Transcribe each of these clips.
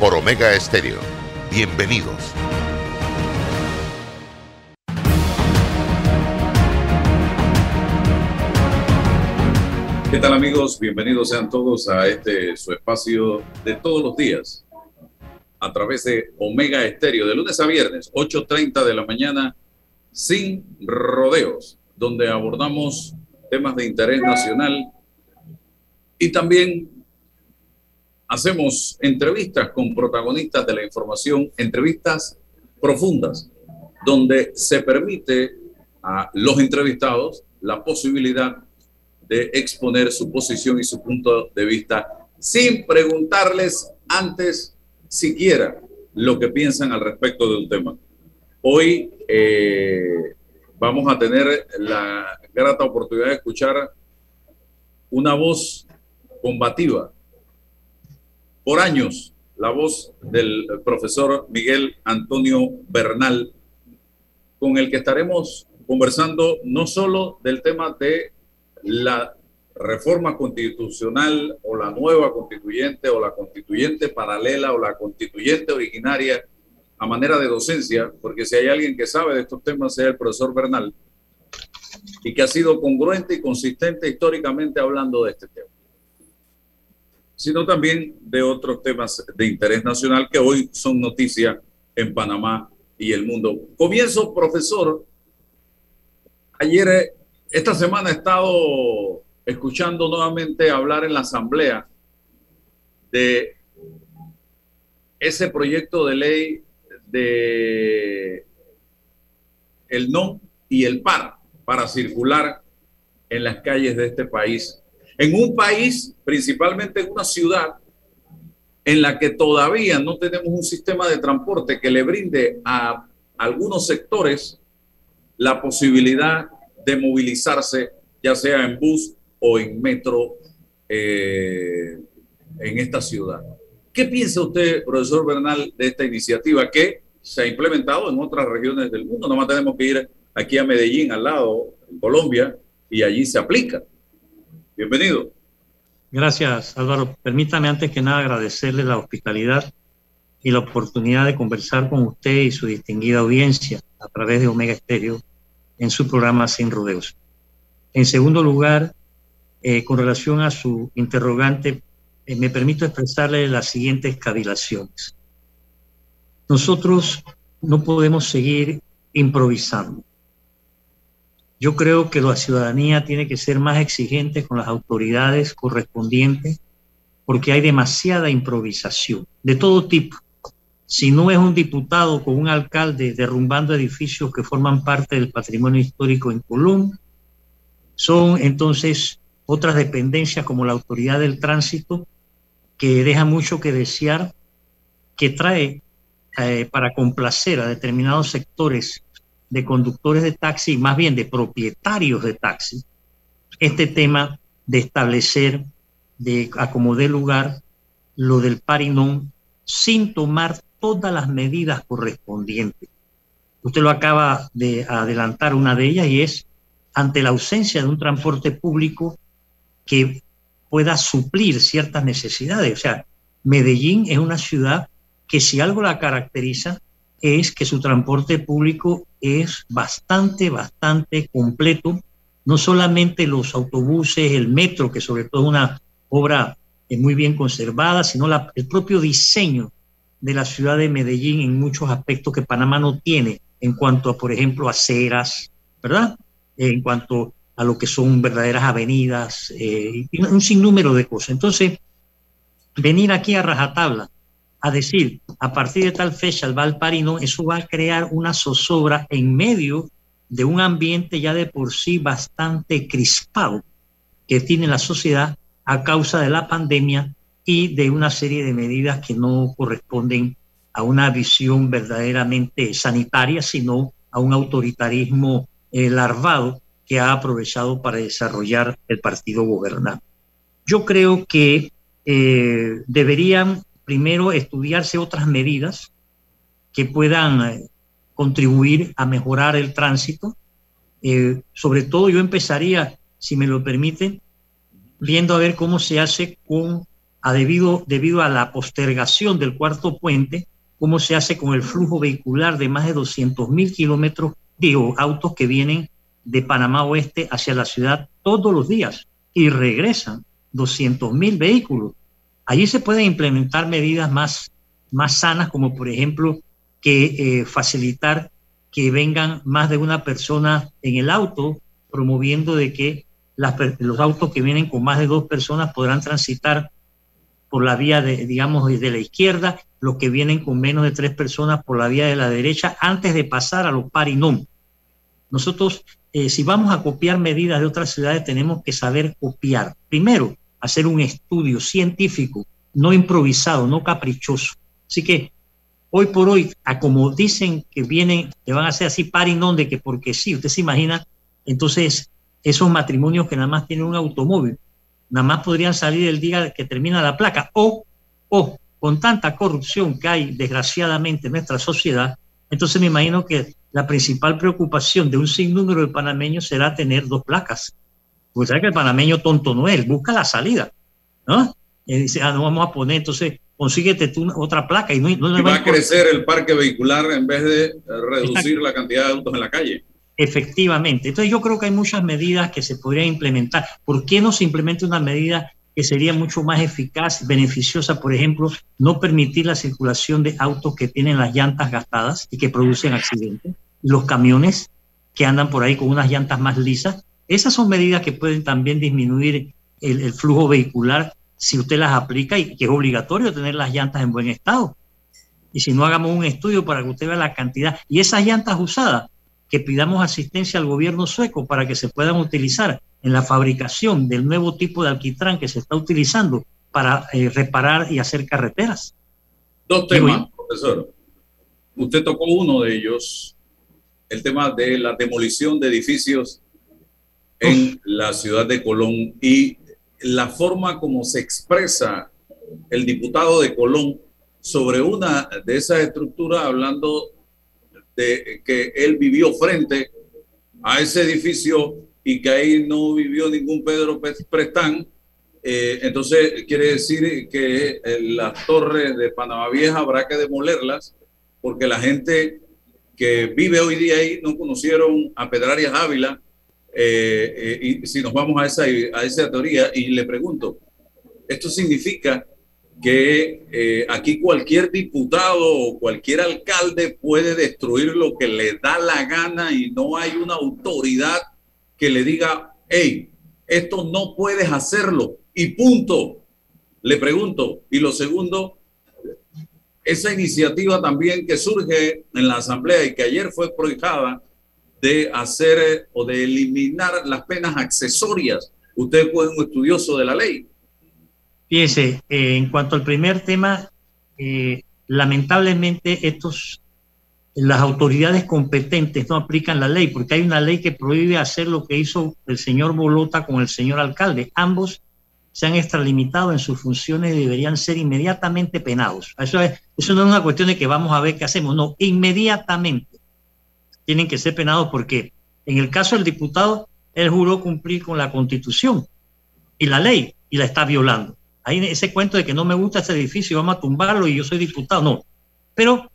por Omega Estéreo. Bienvenidos. ¿Qué tal amigos? Bienvenidos sean todos a este su espacio de todos los días a través de Omega Estéreo de lunes a viernes, 8.30 de la mañana, sin rodeos, donde abordamos temas de interés nacional y también hacemos entrevistas con protagonistas de la información, entrevistas profundas, donde se permite a los entrevistados la posibilidad de exponer su posición y su punto de vista sin preguntarles antes siquiera lo que piensan al respecto de un tema. Hoy eh, vamos a tener la grata oportunidad de escuchar una voz combativa. Por años, la voz del profesor Miguel Antonio Bernal, con el que estaremos conversando no solo del tema de la reforma constitucional o la nueva constituyente o la constituyente paralela o la constituyente originaria a manera de docencia, porque si hay alguien que sabe de estos temas es el profesor Bernal, y que ha sido congruente y consistente históricamente hablando de este tema, sino también de otros temas de interés nacional que hoy son noticia en Panamá y el mundo. Comienzo, profesor. Ayer, esta semana he estado escuchando nuevamente hablar en la Asamblea de ese proyecto de ley de el no y el par para circular en las calles de este país. En un país, principalmente en una ciudad, en la que todavía no tenemos un sistema de transporte que le brinde a algunos sectores la posibilidad de movilizarse, ya sea en bus o en metro eh, en esta ciudad. ¿Qué piensa usted, profesor Bernal, de esta iniciativa que se ha implementado en otras regiones del mundo? Nomás tenemos que ir aquí a Medellín, al lado, en Colombia, y allí se aplica. Bienvenido. Gracias, Álvaro. Permítame antes que nada agradecerle la hospitalidad y la oportunidad de conversar con usted y su distinguida audiencia a través de Omega Estéreo en su programa Sin Rodeos. En segundo lugar, eh, con relación a su interrogante, eh, me permito expresarle las siguientes cavilaciones. Nosotros no podemos seguir improvisando. Yo creo que la ciudadanía tiene que ser más exigente con las autoridades correspondientes porque hay demasiada improvisación de todo tipo. Si no es un diputado con un alcalde derrumbando edificios que forman parte del patrimonio histórico en Colón, son entonces otras dependencias como la autoridad del tránsito, que deja mucho que desear, que trae eh, para complacer a determinados sectores de conductores de taxi, más bien de propietarios de taxi, este tema de establecer, de acomodar lugar, lo del parinón, sin tomar todas las medidas correspondientes. Usted lo acaba de adelantar una de ellas y es ante la ausencia de un transporte público que pueda suplir ciertas necesidades. O sea, Medellín es una ciudad que si algo la caracteriza es que su transporte público es bastante, bastante completo. No solamente los autobuses, el metro, que sobre todo es una obra muy bien conservada, sino el propio diseño de la ciudad de Medellín en muchos aspectos que Panamá no tiene en cuanto a, por ejemplo, aceras, ¿verdad? En cuanto a lo que son verdaderas avenidas, eh, y un sinnúmero de cosas. Entonces, venir aquí a rajatabla a decir, a partir de tal fecha el Valparino, eso va a crear una zozobra en medio de un ambiente ya de por sí bastante crispado que tiene la sociedad a causa de la pandemia y de una serie de medidas que no corresponden a una visión verdaderamente sanitaria, sino a un autoritarismo eh, larvado que ha aprovechado para desarrollar el partido gobernante. Yo creo que eh, deberían primero estudiarse otras medidas que puedan eh, contribuir a mejorar el tránsito. sobre todo yo empezaría, si me lo permiten, viendo a ver cómo se hace con, debido a la postergación del cuarto puente, cómo se hace con el flujo vehicular de más de 200 mil kilómetros, digo, autos que vienen de Panamá Oeste hacia la ciudad todos los días y regresan 200 mil vehículos. Allí se pueden implementar medidas más, más sanas, como por ejemplo que eh, facilitar que vengan más de una persona en el auto, promoviendo de que los autos que vienen con más de dos personas podrán transitar por la vía de, digamos, de la izquierda, los que vienen con menos de tres personas por la vía de la derecha, antes de pasar a los parinón. Nosotros, eh, si vamos a copiar medidas de otras ciudades, tenemos que saber copiar. Primero, hacer un estudio científico, no improvisado, no caprichoso. Así que hoy por hoy, a como dicen que vienen, que van a ser así parinón, de que porque sí, usted se imagina, entonces esos matrimonios que nada más tienen un automóvil, nada más podrían salir el día que termina la placa, o, o con tanta corrupción que hay desgraciadamente en nuestra sociedad, entonces me imagino que la principal preocupación de un sinnúmero de panameños será tener dos placas. Porque sabe que el panameño tonto no es, busca la salida, ¿no? Y dice, ah, no vamos a poner, entonces consíguete tú otra placa y no, no va, a crecer el parque vehicular en vez de reducir la cantidad de autos en la calle. Efectivamente. Entonces yo creo que hay muchas medidas que se podrían implementar. ¿Por qué no se implementa una medida que sería mucho más eficaz, beneficiosa, por ejemplo, no permitir la circulación de autos que tienen las llantas gastadas y que producen accidentes? Los camiones que andan por ahí con unas llantas más lisas. Esas son medidas que pueden también disminuir el, el flujo vehicular si usted las aplica y que es obligatorio tener las llantas en buen estado. Y si no hagamos un estudio para que usted vea la cantidad. Y esas llantas usadas, que pidamos asistencia al gobierno sueco para que se puedan utilizar en la fabricación del nuevo tipo de alquitrán que se está utilizando para eh, reparar y hacer carreteras. Dos temas, profesor. Usted tocó uno de ellos, el tema de la demolición de edificios en la ciudad de Colón y la forma como se expresa el diputado de Colón sobre una de esas estructuras, hablando de que él vivió frente a ese edificio y que ahí no vivió ningún Pedro Prestán, eh, entonces quiere decir que eh, las torres de Panamá Vieja habrá que demolerlas porque la gente que vive hoy día ahí no conocieron a Pedrarias Ávila. Eh, y si nos vamos a esa, a esa teoría y le pregunto, ¿esto significa que eh, aquí cualquier diputado o cualquier alcalde puede destruir lo que le da la gana y no hay una autoridad que le diga, hey, esto no puedes hacerlo y punto. Le pregunto. Y lo segundo, esa iniciativa también que surge en la Asamblea y que ayer fue prohibida de hacer o de eliminar las penas accesorias. Usted fue un estudioso de la ley Fíjese, eh, en cuanto al primer tema, eh, lamentablemente estos, las autoridades competentes no aplican la ley, porque hay una ley que prohíbe hacer lo que hizo el señor Bolota con el señor alcalde. Ambos se han extralimitado en sus funciones y deberían ser inmediatamente penados. Eso, eso no es una cuestión de que vamos a ver qué hacemos, no, inmediatamente tienen que ser penados porque en el caso del diputado, él juró cumplir con la constitución y la ley y la está violando. Hay ese cuento de que no me gusta ese edificio, vamos a tumbarlo y yo soy diputado. No. Pero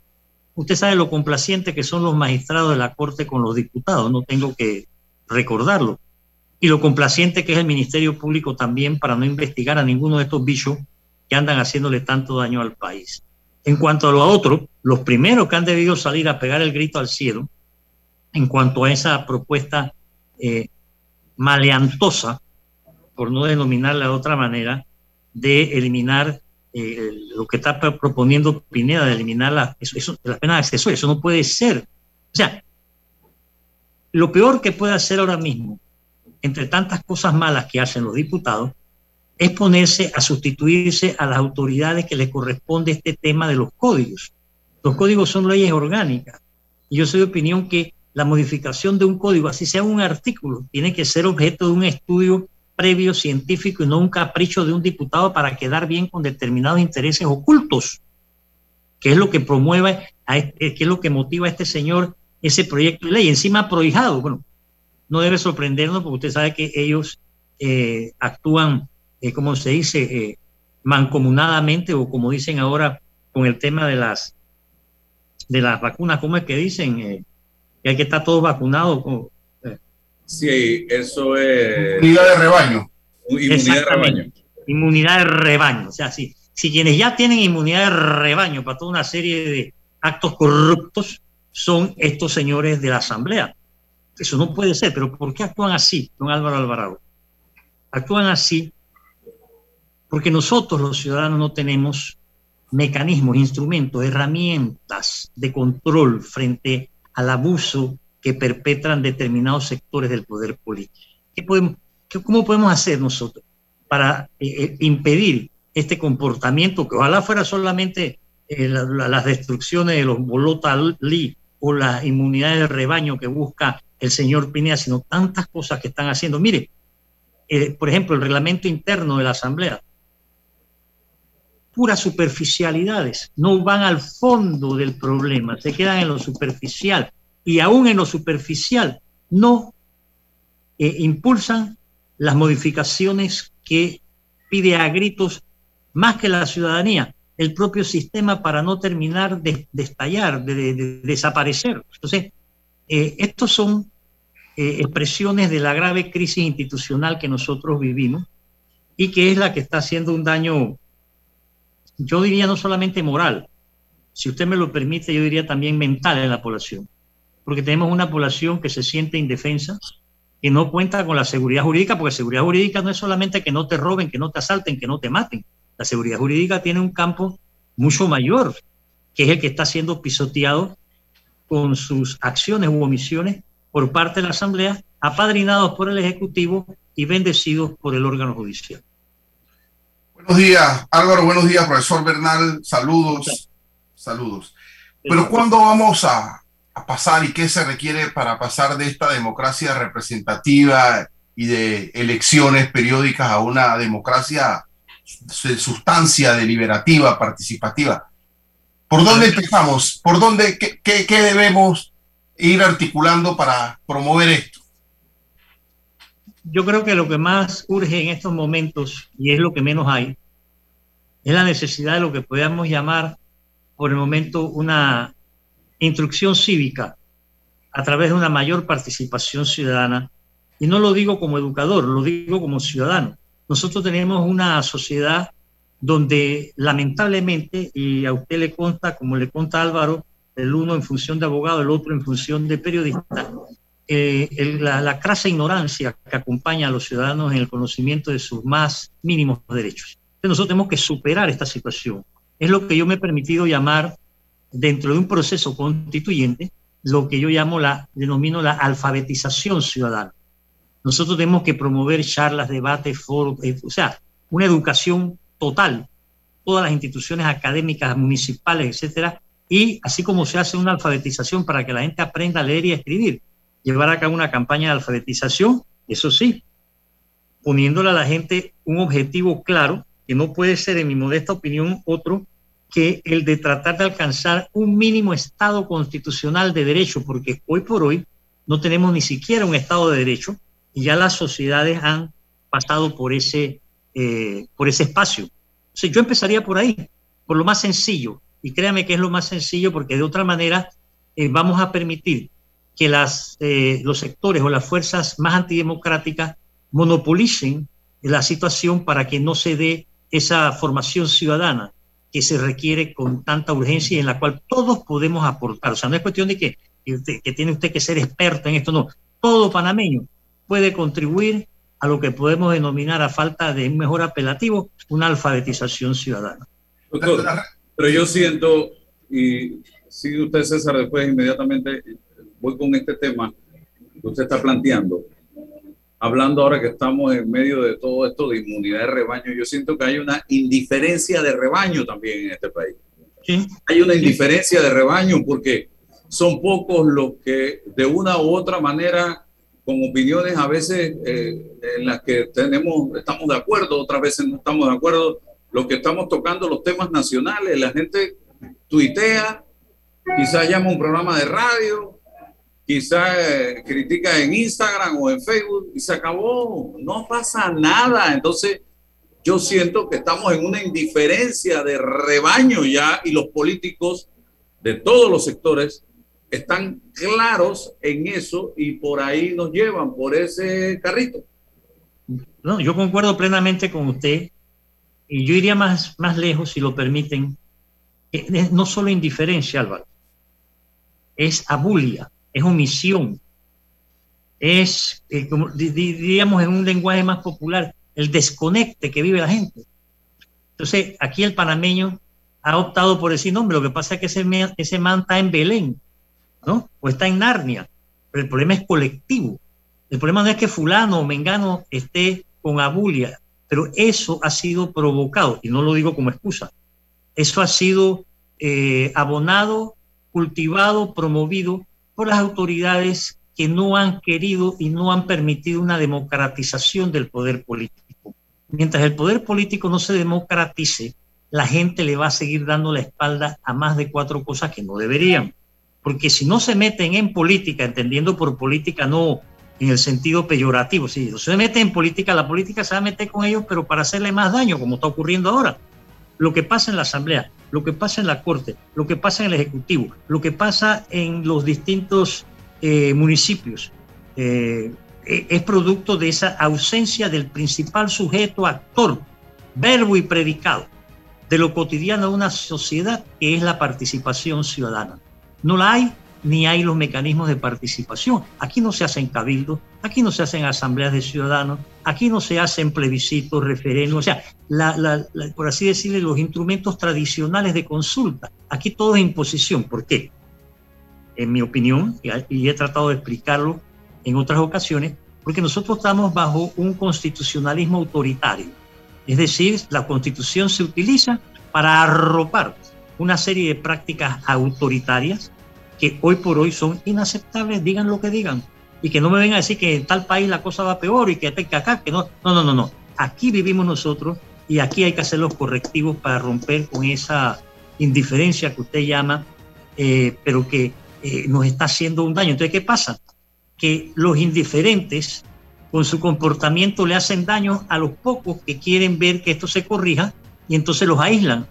usted sabe lo complaciente que son los magistrados de la Corte con los diputados, no tengo que recordarlo. Y lo complaciente que es el Ministerio Público también para no investigar a ninguno de estos bichos que andan haciéndole tanto daño al país. En cuanto a lo otro, los primeros que han debido salir a pegar el grito al cielo, en cuanto a esa propuesta eh, maleantosa, por no denominarla de otra manera, de eliminar eh, lo que está proponiendo Pineda, de eliminar la, las penas accesorias. Eso no puede ser. O sea, lo peor que puede hacer ahora mismo, entre tantas cosas malas que hacen los diputados, es ponerse a sustituirse a las autoridades que les corresponde este tema de los códigos. Los códigos son leyes orgánicas. Y yo soy de opinión que la modificación de un código, así sea un artículo, tiene que ser objeto de un estudio previo científico y no un capricho de un diputado para quedar bien con determinados intereses ocultos, que es lo que promueve, a este, que es lo que motiva a este señor ese proyecto de ley. Encima prohijado, bueno, no debe sorprendernos porque usted sabe que ellos eh, actúan, eh, como se dice, mancomunadamente o como dicen ahora con el tema de las de las vacunas, ¿cómo es que dicen? Que hay que estar todos vacunados. Sí, eso es... Inmunidad de rebaño. Inmunidad de rebaño. Inmunidad de rebaño. O sea, si, si quienes ya tienen inmunidad de rebaño para toda una serie de actos corruptos son estos señores de la Asamblea. Eso no puede ser, pero ¿por qué actúan así, don Álvaro Alvarado? Actúan así porque nosotros los ciudadanos no tenemos mecanismos, instrumentos, herramientas de control frente al abuso que perpetran determinados sectores del poder político. ¿Qué podemos, ¿Cómo podemos hacer nosotros para eh, eh, impedir este comportamiento que ojalá fuera solamente eh, las destrucciones de los Bolota Lee o la inmunidad de rebaño que busca el señor Pineda, sino tantas cosas que están haciendo. Mire, por ejemplo, el reglamento interno de la Asamblea puras superficialidades, no van al fondo del problema, se quedan en lo superficial y aún en lo superficial no eh, impulsan las modificaciones que pide a gritos más que la ciudadanía, el propio sistema para no terminar de, estallar, de, desaparecer. Entonces, eh, estos son eh, expresiones de la grave crisis institucional que nosotros vivimos y que es la que está haciendo un daño yo diría no solamente moral, si usted me lo permite, yo diría también mental en la población, porque tenemos una población que se siente indefensa, que no cuenta con la seguridad jurídica, porque seguridad jurídica no es solamente que no te roben, que no te asalten, que no te maten. La seguridad jurídica tiene un campo mucho mayor, que es el que está siendo pisoteado con sus acciones u omisiones por parte de la Asamblea, apadrinados por el Ejecutivo y bendecidos por el órgano judicial. Buenos días, Álvaro. Buenos días, profesor Bernal. Saludos. Saludos. Pero ¿cuándo vamos a, pasar y qué se requiere para pasar de esta democracia representativa y de elecciones periódicas a una democracia de sustancia deliberativa, participativa? ¿Por dónde empezamos? ¿Por dónde, qué, qué debemos ir articulando para promover esto? Yo creo que lo que más urge en estos momentos, y es lo que menos hay, es la necesidad de lo que podríamos llamar por el momento una instrucción cívica a través de una mayor participación ciudadana. Y no lo digo como educador, lo digo como ciudadano. Nosotros tenemos una sociedad donde lamentablemente, y a usted le consta, como le conta Álvaro, el uno en función de abogado, el otro en función de periodista, eh, la, crasa ignorancia que acompaña a los ciudadanos en el conocimiento de sus más mínimos derechos. Entonces nosotros tenemos que superar esta situación. Es lo que yo me he permitido llamar, dentro de un proceso constituyente, lo que yo llamo la, denomino la alfabetización ciudadana. Nosotros tenemos que promover charlas, debates, foros, eh, o sea, una educación total, todas las instituciones académicas, municipales, etcétera, y así como se hace una alfabetización para que la gente aprenda a leer y a escribir, llevar a cabo una campaña de alfabetización, eso sí, poniéndole a la gente un objetivo claro, que no puede ser, en mi modesta opinión, otro que el de tratar de alcanzar un mínimo estado constitucional de derecho, porque hoy por hoy no tenemos ni siquiera un estado de derecho y ya las sociedades han pasado por ese, eh, por ese espacio. O yo empezaría por ahí, por lo más sencillo, y créame que es lo más sencillo porque de otra manera eh, vamos a permitir que las, eh, los sectores o las fuerzas más antidemocráticas monopolicen la situación para que no se dé esa formación ciudadana que se requiere con tanta urgencia y en la cual todos podemos aportar. O sea, no es cuestión de que, que tiene usted que ser experto en esto, no. Todo panameño puede contribuir a lo que podemos denominar, a falta de un mejor apelativo, una alfabetización ciudadana. Doctor, pero yo siento, y sigue usted, César, después inmediatamente, voy con este tema que usted está planteando. Hablando ahora que estamos en medio de todo esto de inmunidad de rebaño, yo siento que hay una indiferencia de rebaño también en este país. Hay una indiferencia de rebaño porque son pocos los que de una u otra manera, con opiniones a veces eh, en las que tenemos, estamos de acuerdo, otras veces no estamos de acuerdo, los que estamos tocando los temas nacionales, la gente tuitea, quizás llama un programa de radio, quizás eh, critica en Instagram o en Facebook y se acabó, no pasa nada. Entonces, yo siento que estamos en una indiferencia de rebaño ya y los políticos de todos los sectores están claros en eso y por ahí nos llevan, por ese carrito. No, yo concuerdo plenamente con usted y yo iría más, más lejos, si lo permiten. No solo indiferencia, Álvaro, es abulia, es omisión, es, eh, como diríamos en un lenguaje más popular, el desconecte que vive la gente. Entonces, aquí el panameño ha optado por decir, nombre, lo que pasa es que ese, ese man está en Belén, ¿no? O está en Narnia. Pero el problema es colectivo. El problema no es que fulano o mengano esté con abulia, pero eso ha sido provocado, y no lo digo como excusa, eso ha sido eh, abonado, cultivado, promovido por las autoridades que no han querido y no han permitido una democratización del poder político. Mientras el poder político no se democratice, la gente le va a seguir dando la espalda a más de cuatro cosas que no deberían porque si no se meten en política, entendiendo por política no en el sentido peyorativo, si se mete en política, la política se va a meter con ellos, pero para hacerle más daño, como está ocurriendo ahora. Lo que pasa en la Asamblea, lo que pasa en la Corte, lo que pasa en el Ejecutivo, lo que pasa en los distintos eh, municipios, eh, e, es producto de esa ausencia del principal sujeto actor, verbo y predicado de lo cotidiano de una sociedad que es la participación ciudadana. No la hay, ni hay los mecanismos de participación. Aquí no se hacen cabildos, aquí no se hacen asambleas de ciudadanos, aquí no se hacen plebiscitos, referendos, o sea, por así decirlo, los instrumentos tradicionales de consulta. Aquí todo es imposición. ¿Por qué? En mi opinión, y he tratado de explicarlo en otras ocasiones, porque nosotros estamos bajo un constitucionalismo autoritario. Es decir, la constitución se utiliza para arropar una serie de prácticas autoritarias que hoy por hoy son inaceptables, digan lo que digan. Y que no me vengan a decir que en tal país la cosa va peor y que acá, que no. No, no, no, no. Aquí vivimos nosotros y aquí hay que hacer los correctivos para romper con esa indiferencia que usted llama, eh, pero que eh, nos está haciendo un daño. Entonces, ¿qué pasa? Que los indiferentes con su comportamiento le hacen daño a los pocos que quieren ver que esto se corrija y entonces los aíslan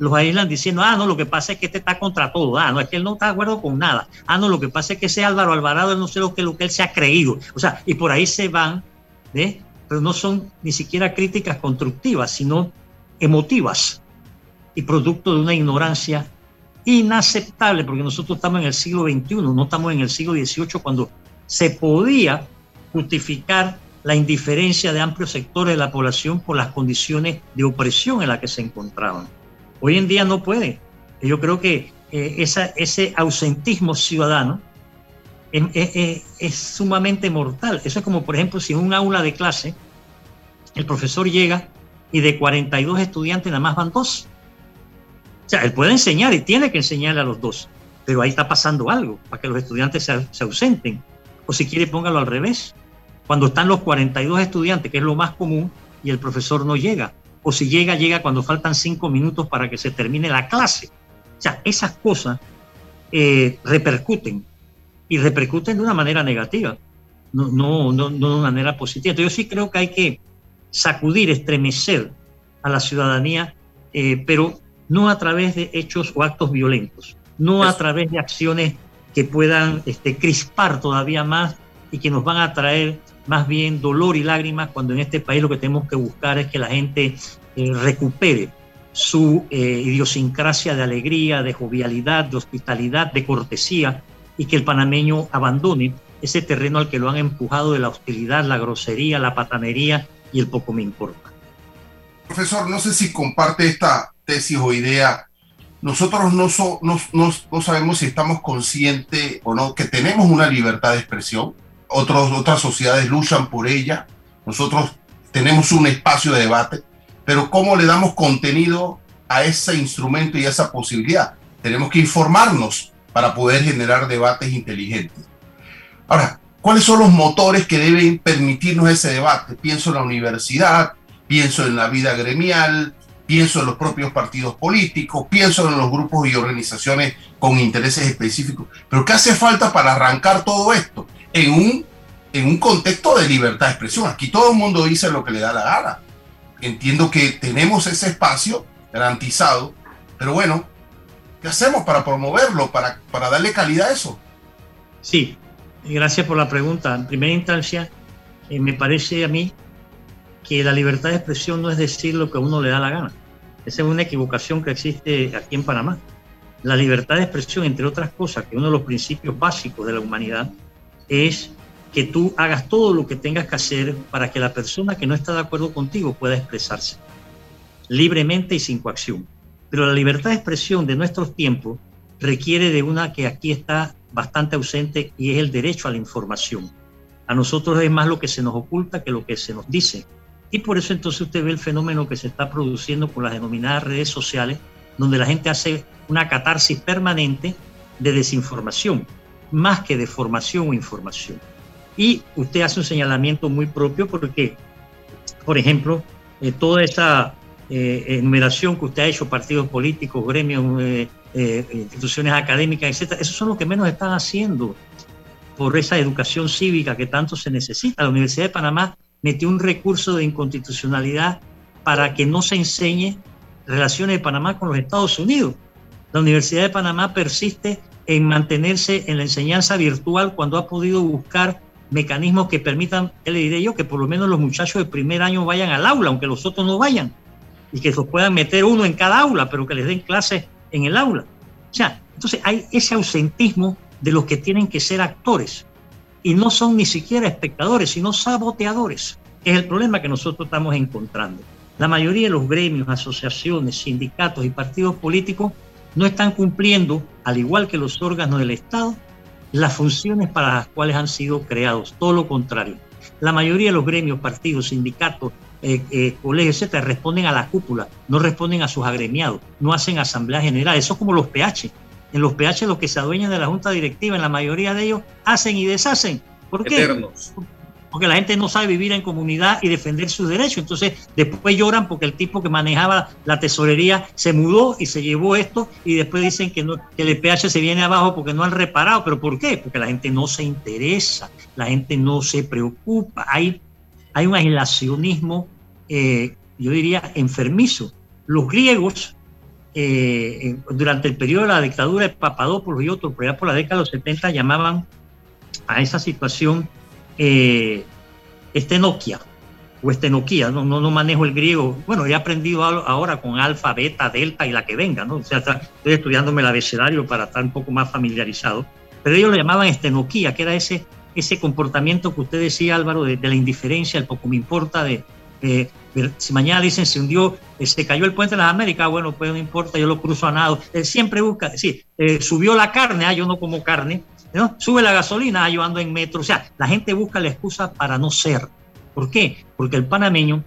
los aíslan diciendo, ah, no, lo que pasa es que este está contra todo, ah, no, es que él no está de acuerdo con nada, ah, no, lo que pasa es que ese Álvaro Alvarado, él no sé lo que, lo que él se ha creído, o sea, y por ahí se van, ¿eh? pero no son ni siquiera críticas constructivas, sino emotivas y producto de una ignorancia inaceptable, porque nosotros estamos en el siglo XXI, no estamos en el siglo XVIII, cuando se podía justificar la indiferencia de amplios sectores de la población por las condiciones de opresión en las que se encontraban. Hoy en día no puede. Yo creo que eh, ese ausentismo ciudadano es, sumamente mortal. Eso es como, por ejemplo, si en un aula de clase el profesor llega y de 42 estudiantes nada más van dos. O sea, él puede enseñar y tiene que enseñarle a los dos, pero ahí está pasando algo para que los estudiantes se, se ausenten. O si quiere, póngalo al revés. Cuando están los 42 estudiantes, que es lo más común, y el profesor no llega o si llega, llega cuando faltan cinco minutos para que se termine la clase. O sea, esas cosas eh, repercuten y repercuten de una manera negativa, no, no, no, no, de una manera positiva. Entonces yo sí creo que hay que sacudir, estremecer a la ciudadanía, eh, pero no a través de hechos o actos violentos, no a través de acciones que puedan este, crispar todavía más y que nos van a traer más bien dolor y lágrimas cuando en este país lo que tenemos que buscar es que la gente eh, recupere su eh, idiosincrasia de alegría, de jovialidad, de hospitalidad, de cortesía y que el panameño abandone ese terreno al que lo han empujado de la hostilidad, la grosería, la patanería y el poco me importa. Profesor, no sé si comparte esta tesis o idea. Nosotros no, no, no sabemos si estamos conscientes o no que tenemos una libertad de expresión otros, otras sociedades luchan por ella, nosotros tenemos un espacio de debate, pero cómo le damos contenido a ese instrumento y a esa posibilidad. Tenemos que informarnos para poder generar debates inteligentes. Ahora, ¿cuáles son los motores que deben permitirnos ese debate? Pienso en la universidad, pienso en la vida gremial, pienso en los propios partidos políticos, pienso en los grupos y organizaciones con intereses específicos. Pero ¿qué hace falta para arrancar todo esto? En un, en un contexto de libertad de expresión. Aquí todo el mundo dice lo que le da la gana. Entiendo que tenemos ese espacio garantizado, pero bueno, ¿qué hacemos para promoverlo, para, para darle calidad a eso? Sí, gracias por la pregunta. En primera instancia, eh, me parece a mí que la libertad de expresión no es decir lo que a uno le da la gana. Esa es una equivocación que existe aquí en Panamá. La libertad de expresión, entre otras cosas, que uno de los principios básicos de la humanidad, es que tú hagas todo lo que tengas que hacer para que la persona que no está de acuerdo contigo pueda expresarse libremente y sin coacción. Pero la libertad de expresión de nuestros tiempos requiere de una que aquí está bastante ausente y es el derecho a la información. A nosotros es más lo que se nos oculta que lo que se nos dice. Y por eso entonces usted ve el fenómeno que se está produciendo con las denominadas redes sociales, donde la gente hace una catarsis permanente de desinformación, más que de formación o información. Y usted hace un señalamiento muy propio porque, por ejemplo, eh, toda esa eh, enumeración que usted ha hecho, partidos políticos, gremios, eh, eh, instituciones académicas, etcétera, esos son los que menos están haciendo por esa educación cívica que tanto se necesita. La Universidad de Panamá metió un recurso de inconstitucionalidad para que no se enseñe relaciones de Panamá con los Estados Unidos. La Universidad de Panamá persiste en mantenerse en la enseñanza virtual cuando ha podido buscar mecanismos que permitan, ¿qué le diré yo? Que por lo menos los muchachos de primer año vayan al aula, aunque los otros no vayan y que se puedan meter uno en cada aula, pero que les den clases en el aula. O sea, entonces hay ese ausentismo de los que tienen que ser actores y no son ni siquiera espectadores, sino saboteadores, es el problema que nosotros estamos encontrando. La mayoría de los gremios, asociaciones, sindicatos y partidos políticos no están cumpliendo, al igual que los órganos del Estado, las funciones para las cuales han sido creados. Todo lo contrario. La mayoría de los gremios, partidos, sindicatos, eh, eh, colegios, etcétera, responden a la cúpula, no responden a sus agremiados, no hacen asamblea general. Eso es como los PH. En los PH, los que se adueñan de la junta directiva, en la mayoría de ellos, hacen y deshacen. ¿Por qué? Porque la gente no sabe vivir en comunidad y defender sus derechos. Entonces, después lloran porque el tipo que manejaba la tesorería se mudó y se llevó esto y después dicen que, el PH se viene abajo porque no han reparado. ¿Pero por qué? Porque la gente no se interesa, la gente no se preocupa. Hay hay un aislacionismo, eh, yo diría, enfermizo. Los griegos, eh, durante el periodo de la dictadura de Papadopoulos y otros, por allá por la década de los 70, llamaban a esa situación eh, estenoquia o estenoquia, no, no, no, manejo el griego. Bueno, he aprendido ahora con alfa, beta, delta y la que venga, ¿no? O sea, estoy estudiándome el abecedario para estar un poco más familiarizado. Pero ellos lo llamaban estenoquia, que era ese ese comportamiento que usted decía, Álvaro, de, la indiferencia, el poco me importa, de, si mañana dicen se hundió, eh, se cayó el puente de las Américas, bueno, pues no importa, yo lo cruzo a nado. Él siempre busca, sí, eh, subió la carne, ah, yo no como carne, ¿no? sube la gasolina, ah, yo ando en metro. O sea, la gente busca la excusa para no ser. ¿Por qué? Porque el panameño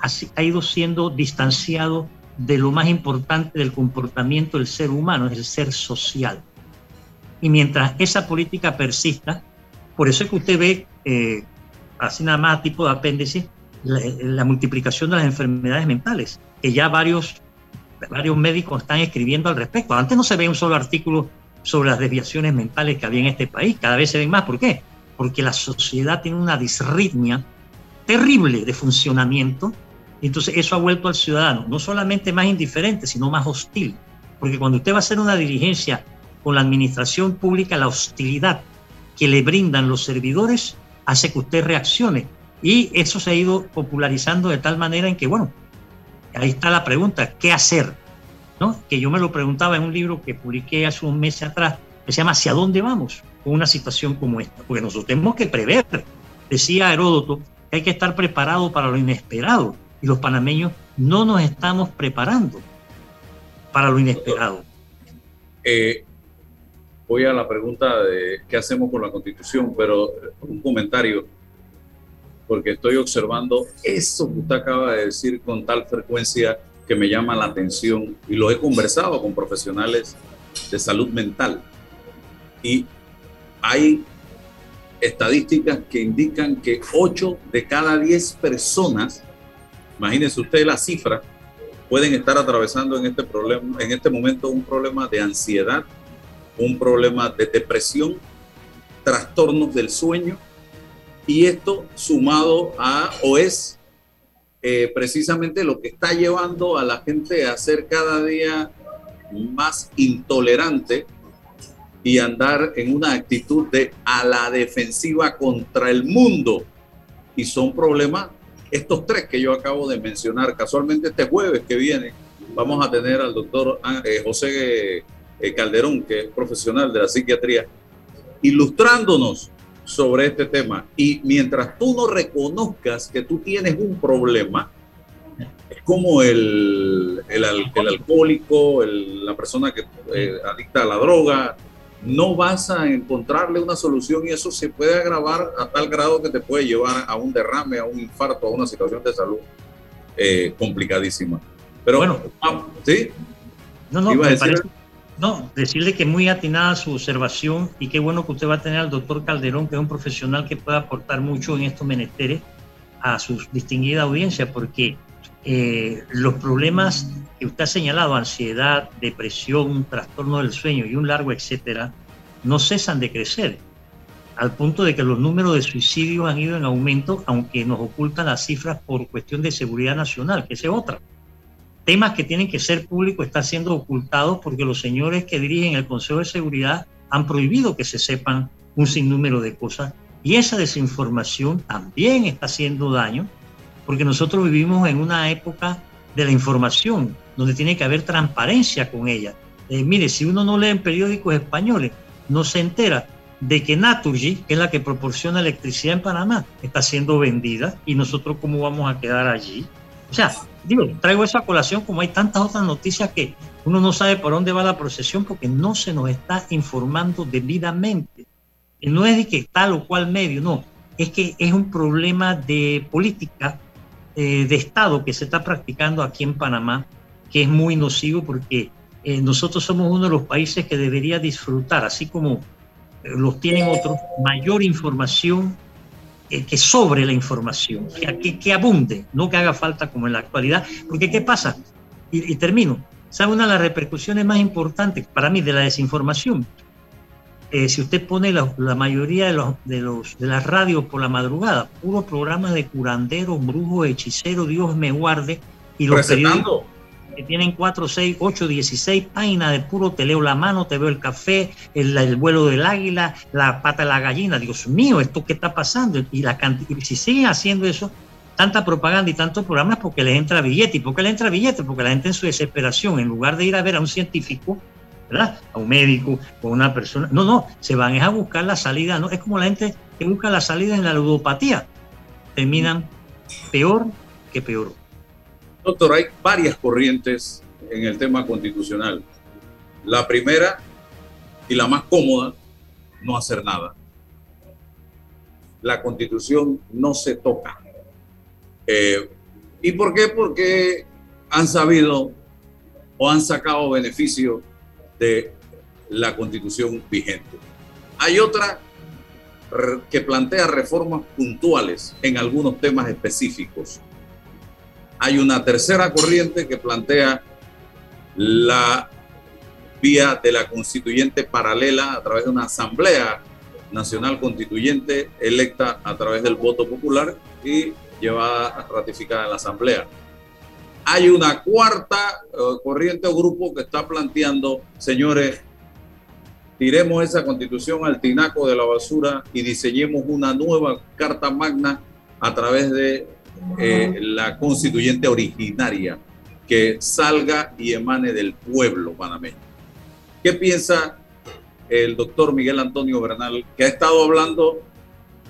ha, ido siendo distanciado de lo más importante del comportamiento del ser humano, es el ser social. Y mientras esa política persista, por eso es que usted ve, eh, así nada más tipo de apéndice, la, multiplicación de las enfermedades mentales, que ya varios, varios médicos están escribiendo al respecto. Antes no se ve un solo artículo sobre las desviaciones mentales que había en este país, cada vez se ven más. ¿Por qué? Porque la sociedad tiene una disritmia terrible de funcionamiento, entonces eso ha vuelto al ciudadano no solamente más indiferente, sino más hostil. Porque cuando usted va a hacer una diligencia con la administración pública, la hostilidad que le brindan los servidores hace que usted reaccione. Y eso se ha ido popularizando de tal manera en que, bueno, ahí está la pregunta, ¿qué hacer? ¿No? Que yo me lo preguntaba en un libro que publiqué hace un mes atrás, que se llama ¿Hacia dónde vamos con una situación como esta? Porque nosotros tenemos que prever. Decía Heródoto que hay que estar preparado para lo inesperado y los panameños no nos estamos preparando para lo inesperado. Eh, voy a la pregunta de qué hacemos con la constitución, pero un comentario, porque estoy observando eso que usted acaba de decir con tal frecuencia que me llama la atención y lo he conversado con profesionales de salud mental. Y hay estadísticas que indican que 8 de cada 10 personas, imagínense usted la cifra, pueden estar atravesando en este problema, en este momento un problema de ansiedad, un problema de depresión, trastornos del sueño y esto sumado a o es eh, precisamente lo que está llevando a la gente a ser cada día más intolerante y andar en una actitud de a la defensiva contra el mundo. Y son problemas, estos tres que yo acabo de mencionar. Casualmente este jueves que viene vamos a tener al doctor ah, eh, José eh, Calderón, que es profesional de la psiquiatría, ilustrándonos sobre este tema. Y mientras tú no reconozcas que tú tienes un problema, es como el, el, el alcohólico, la persona que eh, adicta a la droga, no vas a encontrarle una solución y eso se puede agravar a tal grado que te puede llevar a un derrame, a un infarto, a una situación de salud eh, complicadísima. Pero bueno, ¿sí? No, no, me parece, no, decirle que muy atinada su observación y qué bueno que usted va a tener al doctor Calderón, que es un profesional que puede aportar mucho en estos menesteres a su distinguida audiencia, porque eh, los problemas que usted ha señalado, ansiedad, depresión, trastorno del sueño y un largo etcétera, no cesan de crecer, al punto de que los números de suicidios han ido en aumento, aunque nos ocultan las cifras por cuestión de seguridad nacional, que es otra temas que tienen que ser públicos están siendo ocultados porque los señores que dirigen el Consejo de Seguridad han prohibido que se sepan un sinnúmero de cosas y esa desinformación también está haciendo daño porque nosotros vivimos en una época de la información donde tiene que haber transparencia con ella. Eh, mire, si uno no lee en periódicos españoles, no se entera de que Naturgy, que es la que proporciona electricidad en Panamá, está siendo vendida y nosotros cómo vamos a quedar allí. O sea, digo, traigo esa colación como hay tantas otras noticias que uno no sabe por dónde va la procesión porque no se nos está informando debidamente. Y no es de que tal o cual medio, no, es que es un problema de política eh, de Estado que se está practicando aquí en Panamá, que es muy nocivo porque eh, nosotros somos uno de los países que debería disfrutar, así como eh, los tienen otros, mayor información que sobre la información, que, que, abunde, no que haga falta como en la actualidad. Porque ¿qué pasa? Y, termino. ¿Sabe una de las repercusiones más importantes para mí de la desinformación? Eh, si usted pone la, mayoría de, los, de, los, de las radios por la madrugada, puro programa de curandero, brujo, hechicero, Dios me guarde, y los periódicos, que tienen 4, 6, 8, 16 páginas de puro te leo la mano, te veo el café, el, vuelo del águila, la pata de la gallina. Dios mío, ¿esto qué está pasando? Y, la y si siguen haciendo eso, tanta propaganda y tantos programas porque les entra billete. ¿Y por qué les entra billete? Porque la gente en su desesperación, en lugar de ir a ver a un científico, ¿verdad? A un médico o una persona. No, no, se van a buscar la salida. ¿no? Es como la gente que busca la salida en la ludopatía. Terminan peor que peor. Doctor, hay varias corrientes en el tema constitucional. La primera y la más cómoda, no hacer nada. La constitución no se toca. Eh, ¿Y por qué? Porque han sabido o han sacado beneficio de la constitución vigente. Hay otra que plantea reformas puntuales en algunos temas específicos. Hay una tercera corriente que plantea la vía de la constituyente paralela a través de una asamblea nacional constituyente electa a través del voto popular y llevada ratificada en la asamblea. Hay una cuarta eh, corriente o grupo que está planteando, señores, tiremos esa constitución al tinaco de la basura y diseñemos una nueva carta magna a través de eh, la constituyente originaria que salga y emane del pueblo panameño. ¿Qué piensa el doctor Miguel Antonio Bernal, que ha estado hablando,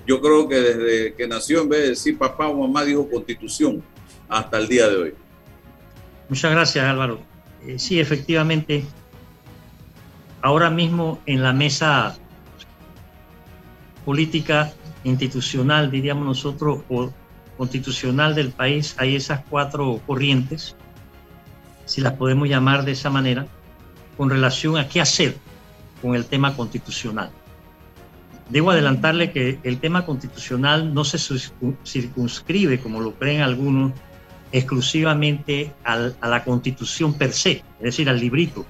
yo creo que desde que nació, en vez de decir papá o mamá, dijo constitución hasta el día de hoy? Muchas gracias, Álvaro. Eh, sí, efectivamente, ahora mismo en la mesa política institucional, diríamos nosotros, o constitucional del país hay esas cuatro corrientes si las podemos llamar de esa manera, con relación a qué hacer con el tema constitucional. Debo adelantarle que el tema constitucional no se circunscribe, como lo creen algunos, exclusivamente a la constitución per se, es decir, al librito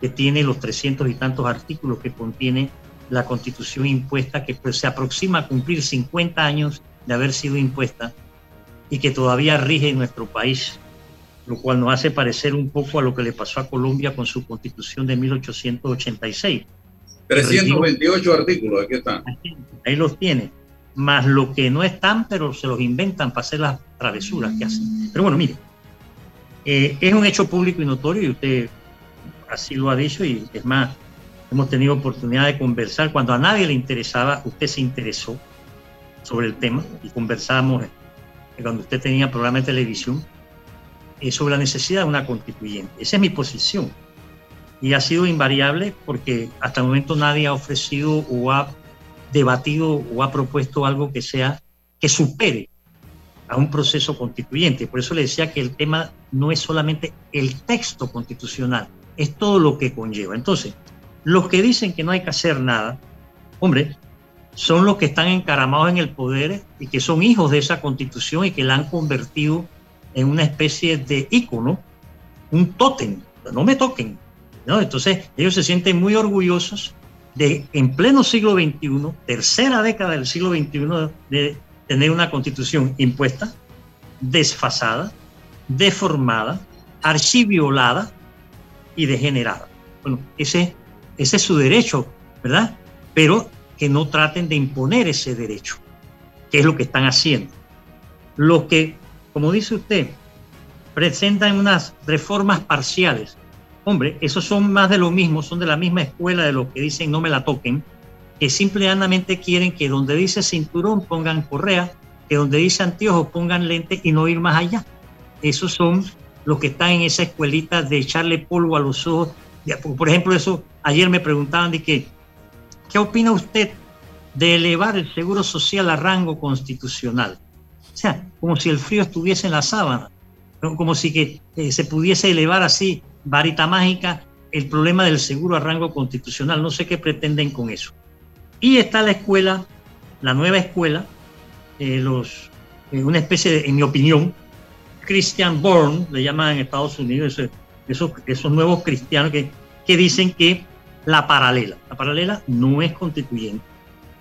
que tiene los 300 y tantos artículos que contiene la constitución impuesta, que pues, se aproxima a cumplir 50 años de haber sido impuesta y que todavía rige en nuestro país, lo cual nos hace parecer un poco a lo que le pasó a Colombia con su constitución de 1886. 328 artículos, aquí están. Ahí los tiene, más lo que no están, pero se los inventan para hacer las travesuras que hacen. Pero bueno, mire, eh, es un hecho público y notorio y usted así lo ha dicho y es más, hemos tenido oportunidad de conversar. Cuando a nadie le interesaba, usted se interesó sobre el tema y conversamos cuando usted tenía programa de televisión eh, sobre la necesidad de una constituyente. Esa es mi posición. Y ha sido invariable porque hasta el momento nadie ha ofrecido o ha debatido o ha propuesto algo que sea, que supere a un proceso constituyente. Por eso le decía que el tema no es solamente el texto constitucional, es todo lo que conlleva. Entonces, los que dicen que no hay que hacer nada, hombre, son los que están encaramados en el poder y que son hijos de esa constitución y que la han convertido en una especie de ícono, un tótem, no me toquen. ¿no? Entonces ellos se sienten muy orgullosos de en pleno siglo XXI, tercera década del siglo XXI, de tener una constitución impuesta, desfasada, deformada, archiviolada y degenerada. Bueno, ese, ese es su derecho, ¿verdad? Pero que no traten de imponer ese derecho, que es lo que están haciendo. Lo que, como dice usted, presentan unas reformas parciales. Hombre, esos son más de lo mismo, son de la misma escuela de los que dicen no me la toquen, que simplemente quieren que donde dice cinturón pongan correa, que donde dice anteojos pongan lente y no ir más allá. Esos son los que están en esa escuelita de echarle polvo a los ojos. Por ejemplo, eso ayer me preguntaban de que ¿Qué opina usted de elevar el seguro social a rango constitucional? O sea, como si el frío estuviese en la sábana, como si que, eh, se pudiese elevar así, varita mágica, el problema del seguro a rango constitucional. No sé qué pretenden con eso. Y está la escuela, la nueva escuela, eh, los, eh, una especie de, en mi opinión, Christian Born, le llaman en Estados Unidos, esos, esos, nuevos cristianos que, que dicen que la paralela. La paralela no es constituyente.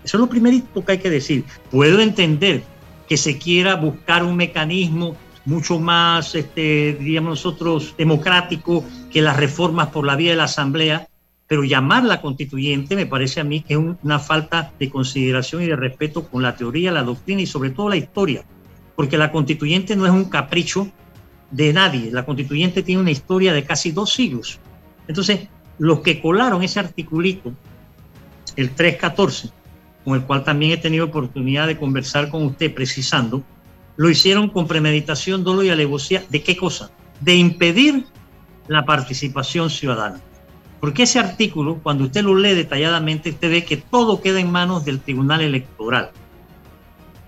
Eso es lo primerito que hay que decir. Puedo entender que se quiera buscar un mecanismo mucho más, este, diríamos nosotros, democrático que las reformas por la vía de la Asamblea, pero llamarla constituyente me parece a mí que es una falta de consideración y de respeto con la teoría, la doctrina y sobre todo la historia, porque la constituyente no es un capricho de nadie, la constituyente tiene una historia de casi dos siglos. Entonces, los que colaron ese articulito, el 314, con el cual también he tenido oportunidad de conversar con usted precisando, lo hicieron con premeditación, dolo y alevosía. ¿De qué cosa? De impedir la participación ciudadana. Porque ese artículo, cuando usted lo lee detalladamente, usted ve que todo queda en manos del Tribunal Electoral.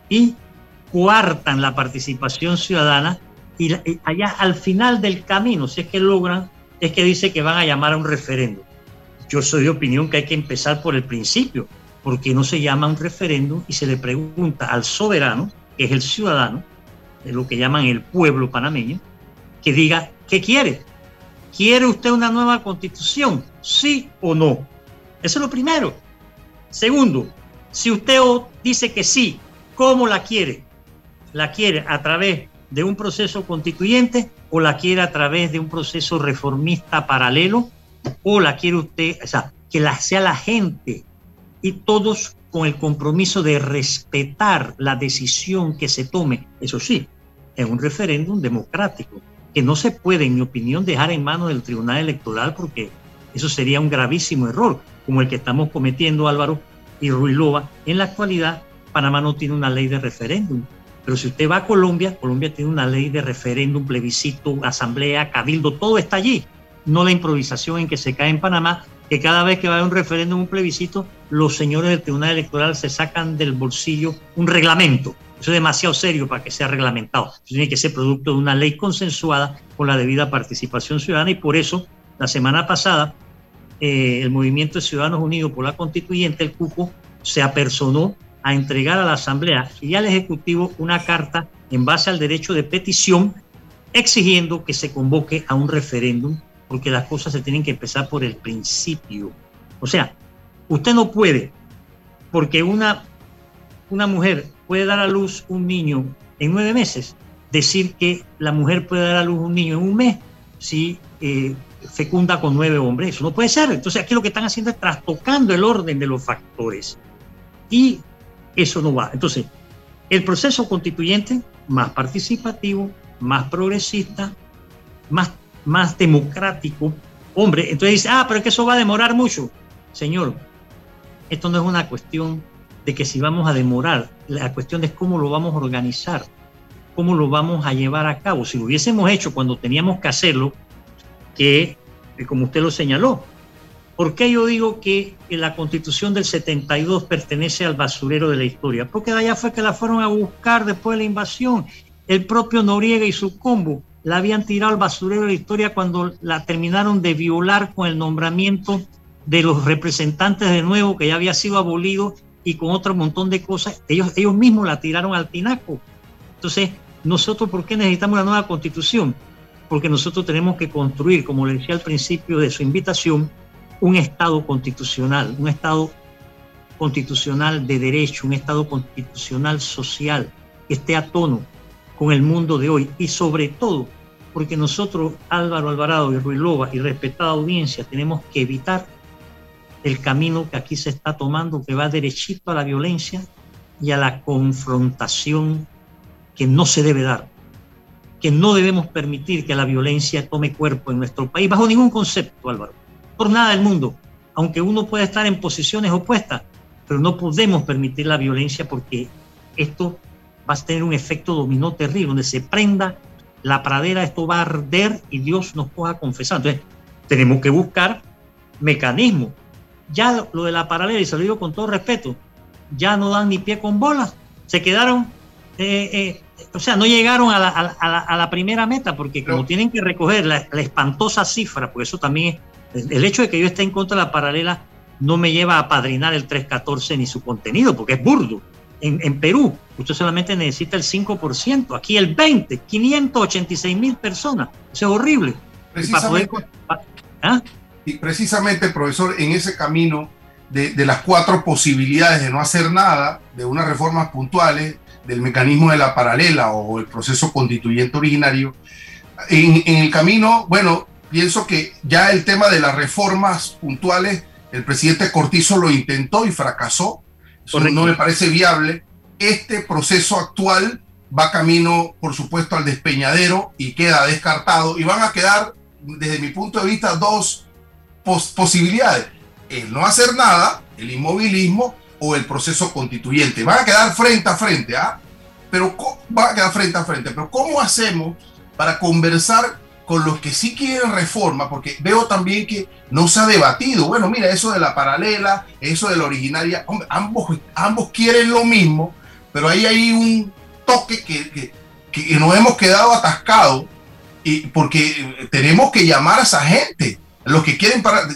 Y coartan la participación ciudadana y allá al final del camino, si es que logran es que dice que van a llamar a un referéndum. Yo soy de opinión que hay que empezar por el principio, porque no se llama un referéndum y se le pregunta al soberano, que es el ciudadano, de lo que llaman el pueblo panameño, que diga qué quiere. ¿Quiere usted una nueva constitución? ¿Sí o no? Eso es lo primero. Segundo, si usted dice que sí, ¿cómo la quiere? ¿La quiere a través de un proceso constituyente o la quiere a través de un proceso reformista paralelo o la quiere usted, o sea, que la sea la gente y todos con el compromiso de respetar la decisión que se tome, eso sí, en un referéndum democrático, que no se puede, en mi opinión, dejar en manos del Tribunal Electoral porque eso sería un gravísimo error, como el que estamos cometiendo Álvaro y Ruilova. En la actualidad, Panamá no tiene una ley de referéndum pero si usted va a Colombia, Colombia tiene una ley de referéndum, plebiscito, asamblea, cabildo, todo está allí. No la improvisación en que se cae en Panamá, que cada vez que va a un referéndum, un plebiscito, los señores del Tribunal Electoral se sacan del bolsillo un reglamento Eso es demasiado serio para que sea reglamentado. Tiene que ser producto de una ley consensuada con la debida participación ciudadana y por eso la semana pasada eh, el Movimiento de Ciudadanos Unidos por la Constituyente, el CUCO, se apersonó a entregar a la Asamblea y al Ejecutivo una carta en base al derecho de petición exigiendo que se convoque a un referéndum porque las cosas se tienen que empezar por el principio. O sea, usted no puede, porque una, una mujer puede dar a luz un niño en nueve meses, decir que la mujer puede dar a luz un niño en un mes si eh, fecunda con nueve hombres. Eso no puede ser. Entonces aquí lo que están haciendo es trastocando el orden de los factores. Y eso no va. Entonces, el proceso constituyente más participativo, más progresista, más, más democrático. Hombre, entonces dice, ah, pero es que eso va a demorar mucho. Señor, esto no es una cuestión de que si vamos a demorar, la cuestión es cómo lo vamos a organizar, cómo lo vamos a llevar a cabo. Si lo hubiésemos hecho cuando teníamos que hacerlo, que, como usted lo señaló, ¿por qué yo digo que la constitución del 72 pertenece al basurero de la historia? Porque de allá fue que la fueron a buscar después de la invasión. El propio Noriega y su combo la habían tirado al basurero de la historia cuando la terminaron de violar con el nombramiento de los representantes de nuevo que ya había sido abolido y con otro montón de cosas. Ellos, ellos mismos la tiraron al tinaco. Entonces, nosotros, ¿por qué necesitamos una nueva constitución? Porque nosotros tenemos que construir, como le decía al principio de su invitación, un Estado constitucional, un Estado constitucional de derecho, un Estado constitucional social, que esté a tono con el mundo de hoy y sobre todo porque nosotros, Álvaro Alvarado y Ruilova y respetada audiencia, tenemos que evitar el camino que aquí se está tomando, que va derechito a la violencia y a la confrontación que no se debe dar, que no debemos permitir que la violencia tome cuerpo en nuestro país, bajo ningún concepto, Álvaro, por nada del mundo, aunque uno pueda estar en posiciones opuestas, pero no podemos permitir la violencia porque esto va a tener un efecto dominó terrible, donde se prenda la pradera, esto va a arder y Dios nos pueda confesar. Entonces, tenemos que buscar mecanismos. Ya lo de la paralela, y se lo digo con todo respeto, ya no dan ni pie con bolas. Se quedaron, eh, eh, o sea, no llegaron a la, primera meta, porque como tienen que recoger la, espantosa cifra, porque eso también es, el hecho de que yo esté en contra de la paralela no me lleva a padrinar el 314 ni su contenido, porque es burdo en, Perú, usted solamente necesita el 5%, aquí el 20%, 586 mil personas. Eso es horrible. Precisamente, ¿Ah? y precisamente, profesor, en ese camino de, de, las cuatro posibilidades de no hacer nada, de unas reformas puntuales, del mecanismo de la paralela o el proceso constituyente originario, en, en el camino, bueno, pienso que ya el tema de las reformas puntuales, el presidente Cortizo lo intentó y fracasó no me parece viable. Este proceso actual va camino, por supuesto, al despeñadero y queda descartado. Y van a quedar, desde mi punto de vista, dos posibilidades. El no hacer nada, el inmovilismo o el proceso constituyente. Van a quedar frente a frente, ¿ah? Pero van a quedar frente a frente. Pero ¿cómo hacemos para conversar con los que sí quieren reforma, porque veo también que no se ha debatido. Bueno, mira, eso de la paralela, eso de la originaria, ambos, ambos quieren lo mismo, pero ahí hay un toque que, que, nos hemos quedado atascados porque tenemos que llamar a esa gente, los que quieren para,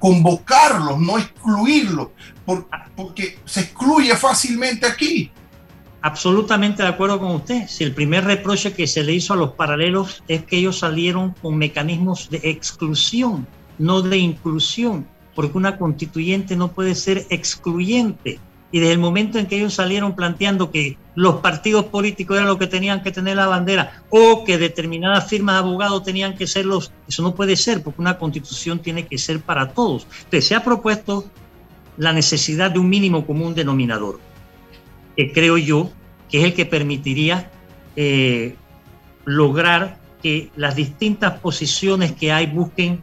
convocarlos, no excluirlos, porque se excluye fácilmente aquí. Absolutamente de acuerdo con usted. Si el primer reproche que se le hizo a los paralelos es que ellos salieron con mecanismos de exclusión, no de inclusión, porque una constituyente no puede ser excluyente. Y desde el momento en que ellos salieron planteando que los partidos políticos eran los que tenían que tener la bandera o que determinadas firmas de abogados tenían que ser los, eso no puede ser, porque una constitución tiene que ser para todos. Entonces se ha propuesto la necesidad de un mínimo común denominador que creo yo que es el que permitiría eh, lograr que las distintas posiciones que hay busquen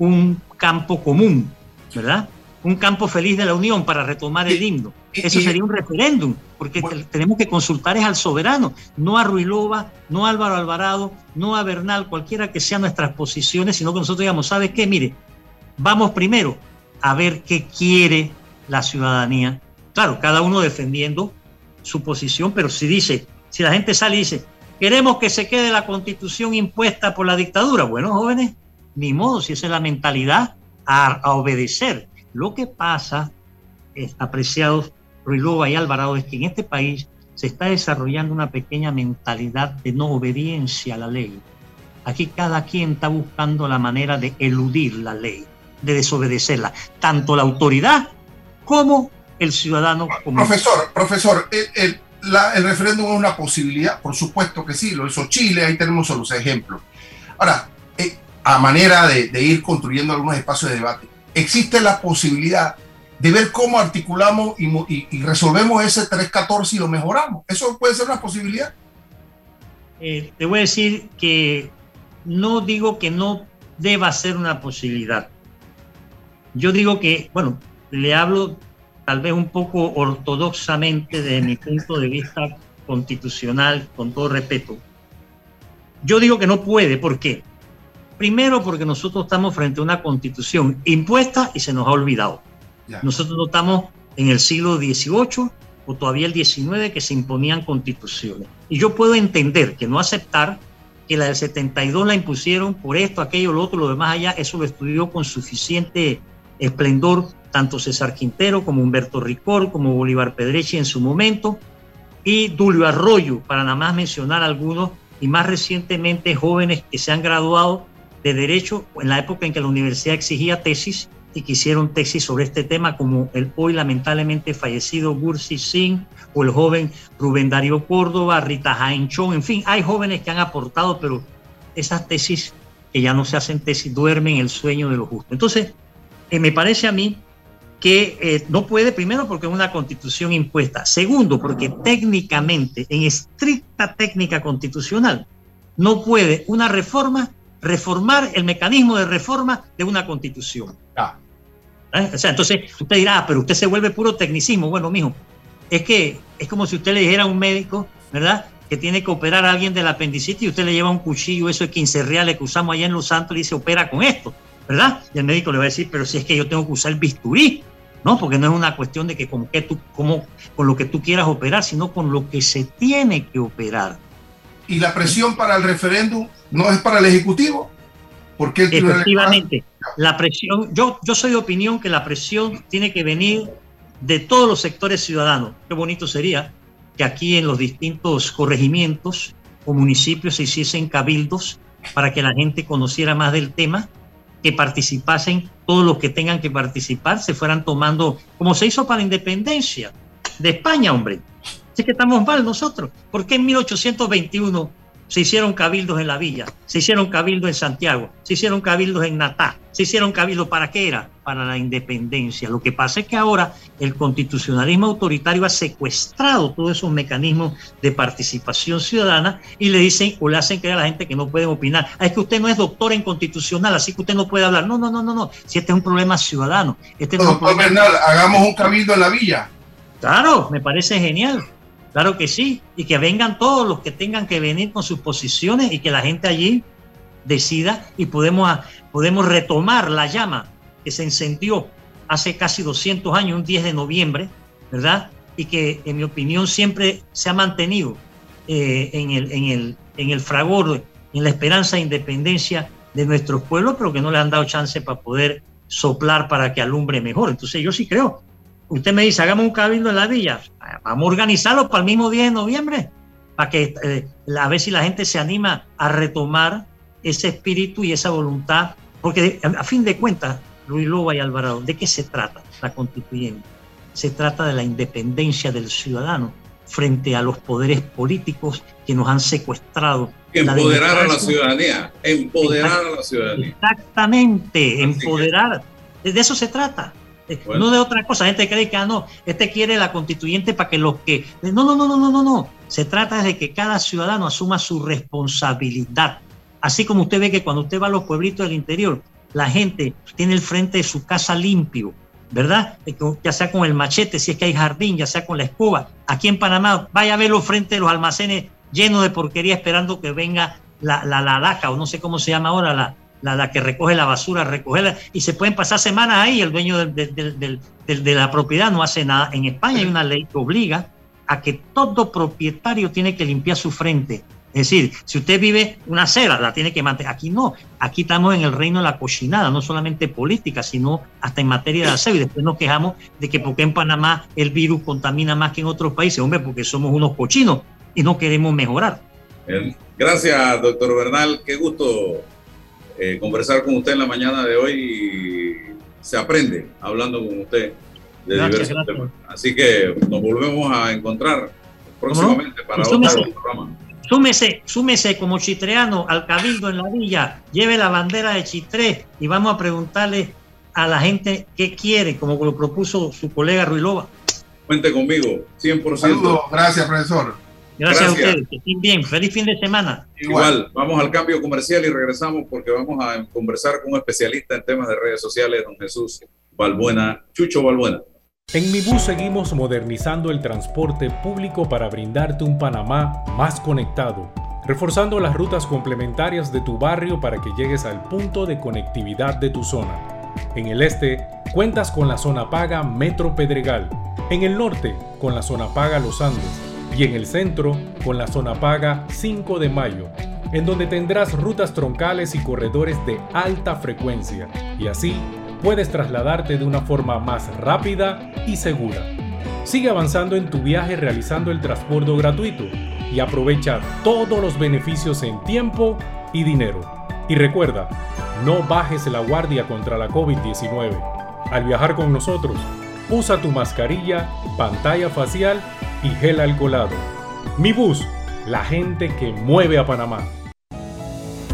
un campo común, ¿verdad? Un campo feliz de la Unión para retomar el himno. Eso sería un referéndum, porque tenemos que consultar es al soberano, no a Ruilova, no a Álvaro Alvarado, no a Bernal, cualquiera que sean nuestras posiciones, sino que nosotros digamos, ¿sabe qué? Mire, vamos primero a ver qué quiere la ciudadanía. Claro, cada uno defendiendo su posición, pero si dice, si la gente sale y dice, queremos que se quede la constitución impuesta por la dictadura, bueno, jóvenes, ni modo, si esa es la mentalidad, a, obedecer. Lo que pasa, es, apreciados Ruilova y Alvarado, es que en este país se está desarrollando una pequeña mentalidad de no obediencia a la ley. Aquí cada quien está buscando la manera de eludir la ley, de desobedecerla, tanto la autoridad como el ciudadano. Profesor, profesor, el, referéndum es una posibilidad, por supuesto que sí, lo hizo Chile, ahí tenemos los ejemplos. Ahora, eh, a manera de, ir construyendo algunos espacios de debate, existe la posibilidad de ver cómo articulamos y, resolvemos ese 314 y lo mejoramos. ¿Eso puede ser una posibilidad? Eh, te voy a decir que no digo que no deba ser una posibilidad. Yo digo que, bueno, le hablo tal vez un poco ortodoxamente de mi punto de vista constitucional, con todo respeto. Yo digo que no puede, ¿por qué? Primero porque nosotros estamos frente a una constitución impuesta y se nos ha olvidado. Nosotros no estamos en el siglo XVIII o todavía el XIX que se imponían constituciones. Y yo puedo entender que no aceptar que la del 72 la impusieron por esto, aquello, lo otro, lo demás allá, eso lo estudió con suficiente esplendor tanto César Quintero como Humberto Ricor, como Bolívar Pedrechi en su momento, y Dulio Arroyo, para nada más mencionar algunos, y más recientemente jóvenes que se han graduado de Derecho en la época en que la universidad exigía tesis y que hicieron tesis sobre este tema, como el hoy lamentablemente fallecido Bursi Singh o el joven Rubén Darío Córdoba, Rita Jaenchón, en fin, hay jóvenes que han aportado, pero esas tesis que ya no se hacen tesis duermen el sueño de lo justo. Entonces, eh, me parece a mí que eh, no puede, primero porque es una constitución impuesta, segundo porque técnicamente, en estricta técnica constitucional, no puede una reforma reformar el mecanismo de reforma de una constitución. ¿Eh? O sea, entonces usted dirá, ah, pero usted se vuelve puro tecnicismo. Bueno, mijo, es que es como si usted le dijera a un médico, ¿verdad? Que tiene que operar a alguien del apendicitis y usted le lleva un cuchillo, eso es 15 reales que usamos allá en Los Santos y dice, opera con esto, ¿verdad? Y el médico le va a decir, pero si es que yo tengo que usar el bisturí, ¿no? Porque no es una cuestión de que con, que tú, como, con lo que tú quieras operar, sino con lo que se tiene que operar. ¿Y la presión para el referéndum no es para el Ejecutivo? Porque Efectivamente, la presión, yo, yo soy de opinión que la presión tiene que venir de todos los sectores ciudadanos. Qué bonito sería que aquí en los distintos corregimientos o municipios se hiciesen cabildos para que la gente conociera más del tema que participasen todos los que tengan que participar, se fueran tomando, como se hizo para la independencia de España, hombre. Así que estamos mal nosotros. ¿Por qué en 1821 se hicieron cabildos en la villa, se hicieron cabildos en Santiago, se hicieron cabildos en Natá, se hicieron cabildos para qué era? Para la independencia. Lo que pasa es que ahora el constitucionalismo autoritario ha secuestrado todos esos mecanismos de participación ciudadana y le dicen o le hacen creer a la gente que no pueden opinar. Ah, es que usted no es doctor en constitucional, así que usted no puede hablar. No, no, no, no, no. Si este es un problema ciudadano. Este no, Bernal, hagamos un cabildo en la villa. Claro, me parece genial. Claro que sí, y que vengan todos los que tengan que venir con sus posiciones y que la gente allí decida y podemos, podemos retomar la llama que se encendió hace casi 200 años, un 10 de noviembre, ¿verdad? Y que en mi opinión siempre se ha mantenido eh, en, el, en, el, en el fragor, en la esperanza de independencia de nuestros pueblos, pero que no le han dado chance para poder soplar para que alumbre mejor. Entonces yo sí creo usted me dice, hagamos un cabildo en la villa, vamos a organizarlo para el mismo día de noviembre, para que eh, a ver si la gente se anima a retomar ese espíritu y esa voluntad, porque a fin de cuentas, Luis Loba y Alvarado, ¿de qué se trata la constituyente? Se trata de la independencia del ciudadano frente a los poderes políticos que nos han secuestrado. Empoderar a la ciudadanía, empoderar a la ciudadanía. Exactamente, empoderar. De eso se trata. No de otra cosa. Gente cree que, ah, no, este quiere la constituyente para que los que. No, no, no, no, no, no, no. Se trata de que cada ciudadano asuma su responsabilidad. Así como usted ve que cuando usted va a los pueblitos del interior, la gente tiene el frente de su casa limpio, ¿verdad? Ya sea con el machete, si es que hay jardín, ya sea con la escoba. Aquí en Panamá, vaya a ver los frentes de los almacenes llenos de porquería esperando que venga la, la, la, o no sé cómo se llama ahora, la, la, que recoge la basura, recogerla, y se pueden pasar semanas ahí, el dueño de, la propiedad no hace nada. En España hay una ley que obliga a que todo propietario tiene que limpiar su frente. Es decir, si usted vive una acera, la tiene que mantener. Aquí no, aquí estamos en el reino de la cochinada, no solamente política, sino hasta en materia de aseo. Y después nos quejamos de que porque en Panamá el virus contamina más que en otros países. Hombre, porque somos unos cochinos y no queremos mejorar. Gracias, doctor Bernal. Qué gusto eh, conversar con usted en la mañana de hoy. Se aprende hablando con usted de diversos temas. Así que nos volvemos a encontrar próximamente para otro programa. Súmese, súmese como chitreano al cabildo en la villa, lleve la bandera de Chitré y vamos a preguntarle a la gente qué quiere, como lo propuso su colega Ruilova. Cuente conmigo, 100%. Saludos, gracias, profesor. Gracias, a ustedes, que estén bien. Feliz fin de semana. Igual, vamos al cambio comercial y regresamos porque vamos a conversar con un especialista en temas de redes sociales, don Jesús Balbuena, Chucho Balbuena. En Mi Bus seguimos modernizando el transporte público para brindarte un Panamá más conectado, reforzando las rutas complementarias de tu barrio para que llegues al punto de conectividad de tu zona. En el este, cuentas con la zona paga Metro Pedregal, en el norte, con la zona paga Los Andes, y en el centro, con la zona paga 5 de Mayo, en donde tendrás rutas troncales y corredores de alta frecuencia, y así puedes trasladarte de una forma más rápida y segura. Sigue avanzando en tu viaje realizando el transporte gratuito y aprovecha todos los beneficios en tiempo y dinero. Y recuerda, no bajes la guardia contra la COVID-19. Al viajar con nosotros, usa tu mascarilla, pantalla facial y gel alcoholado. Mi bus, la gente que mueve a Panamá.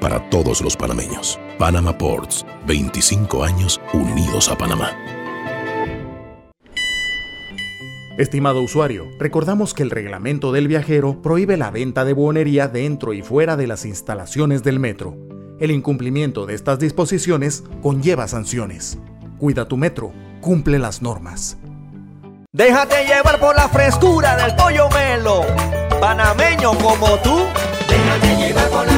para todos los panameños. Panama Ports, 25 años unidos a Panamá. Estimado usuario, recordamos que el reglamento del viajero prohíbe la venta de buonería dentro y fuera de las instalaciones del metro. El incumplimiento de estas disposiciones conlleva sanciones. Cuida tu metro, cumple las normas. Déjate llevar por la frescura del pollo melo, panameño como tú. Déjate llevar por la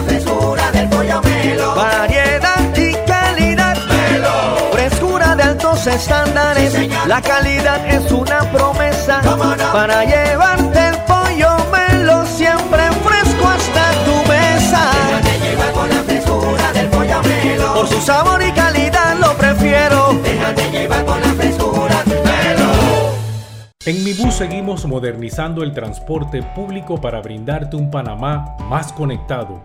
del melo. Variedad y calidad. Melo. Frescura de altos estándares. Sí, la calidad es una promesa. No? Para llevarte el pollo melo siempre fresco hasta tu mesa. Déjate llevar por la frescura del pollo melo. Por su sabor y calidad lo prefiero. Déjate llevar por la frescura melo. En Mi Bus seguimos modernizando el transporte público para brindarte un Panamá más conectado,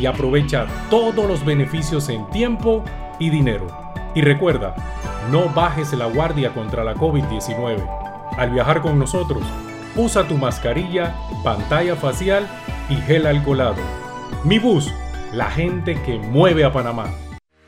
y aprovecha todos los beneficios en tiempo y dinero. Y recuerda, no bajes la guardia contra la COVID-19. Al viajar con nosotros, usa tu mascarilla, pantalla facial y gel alcoholado. Mi bus, la gente que mueve a Panamá.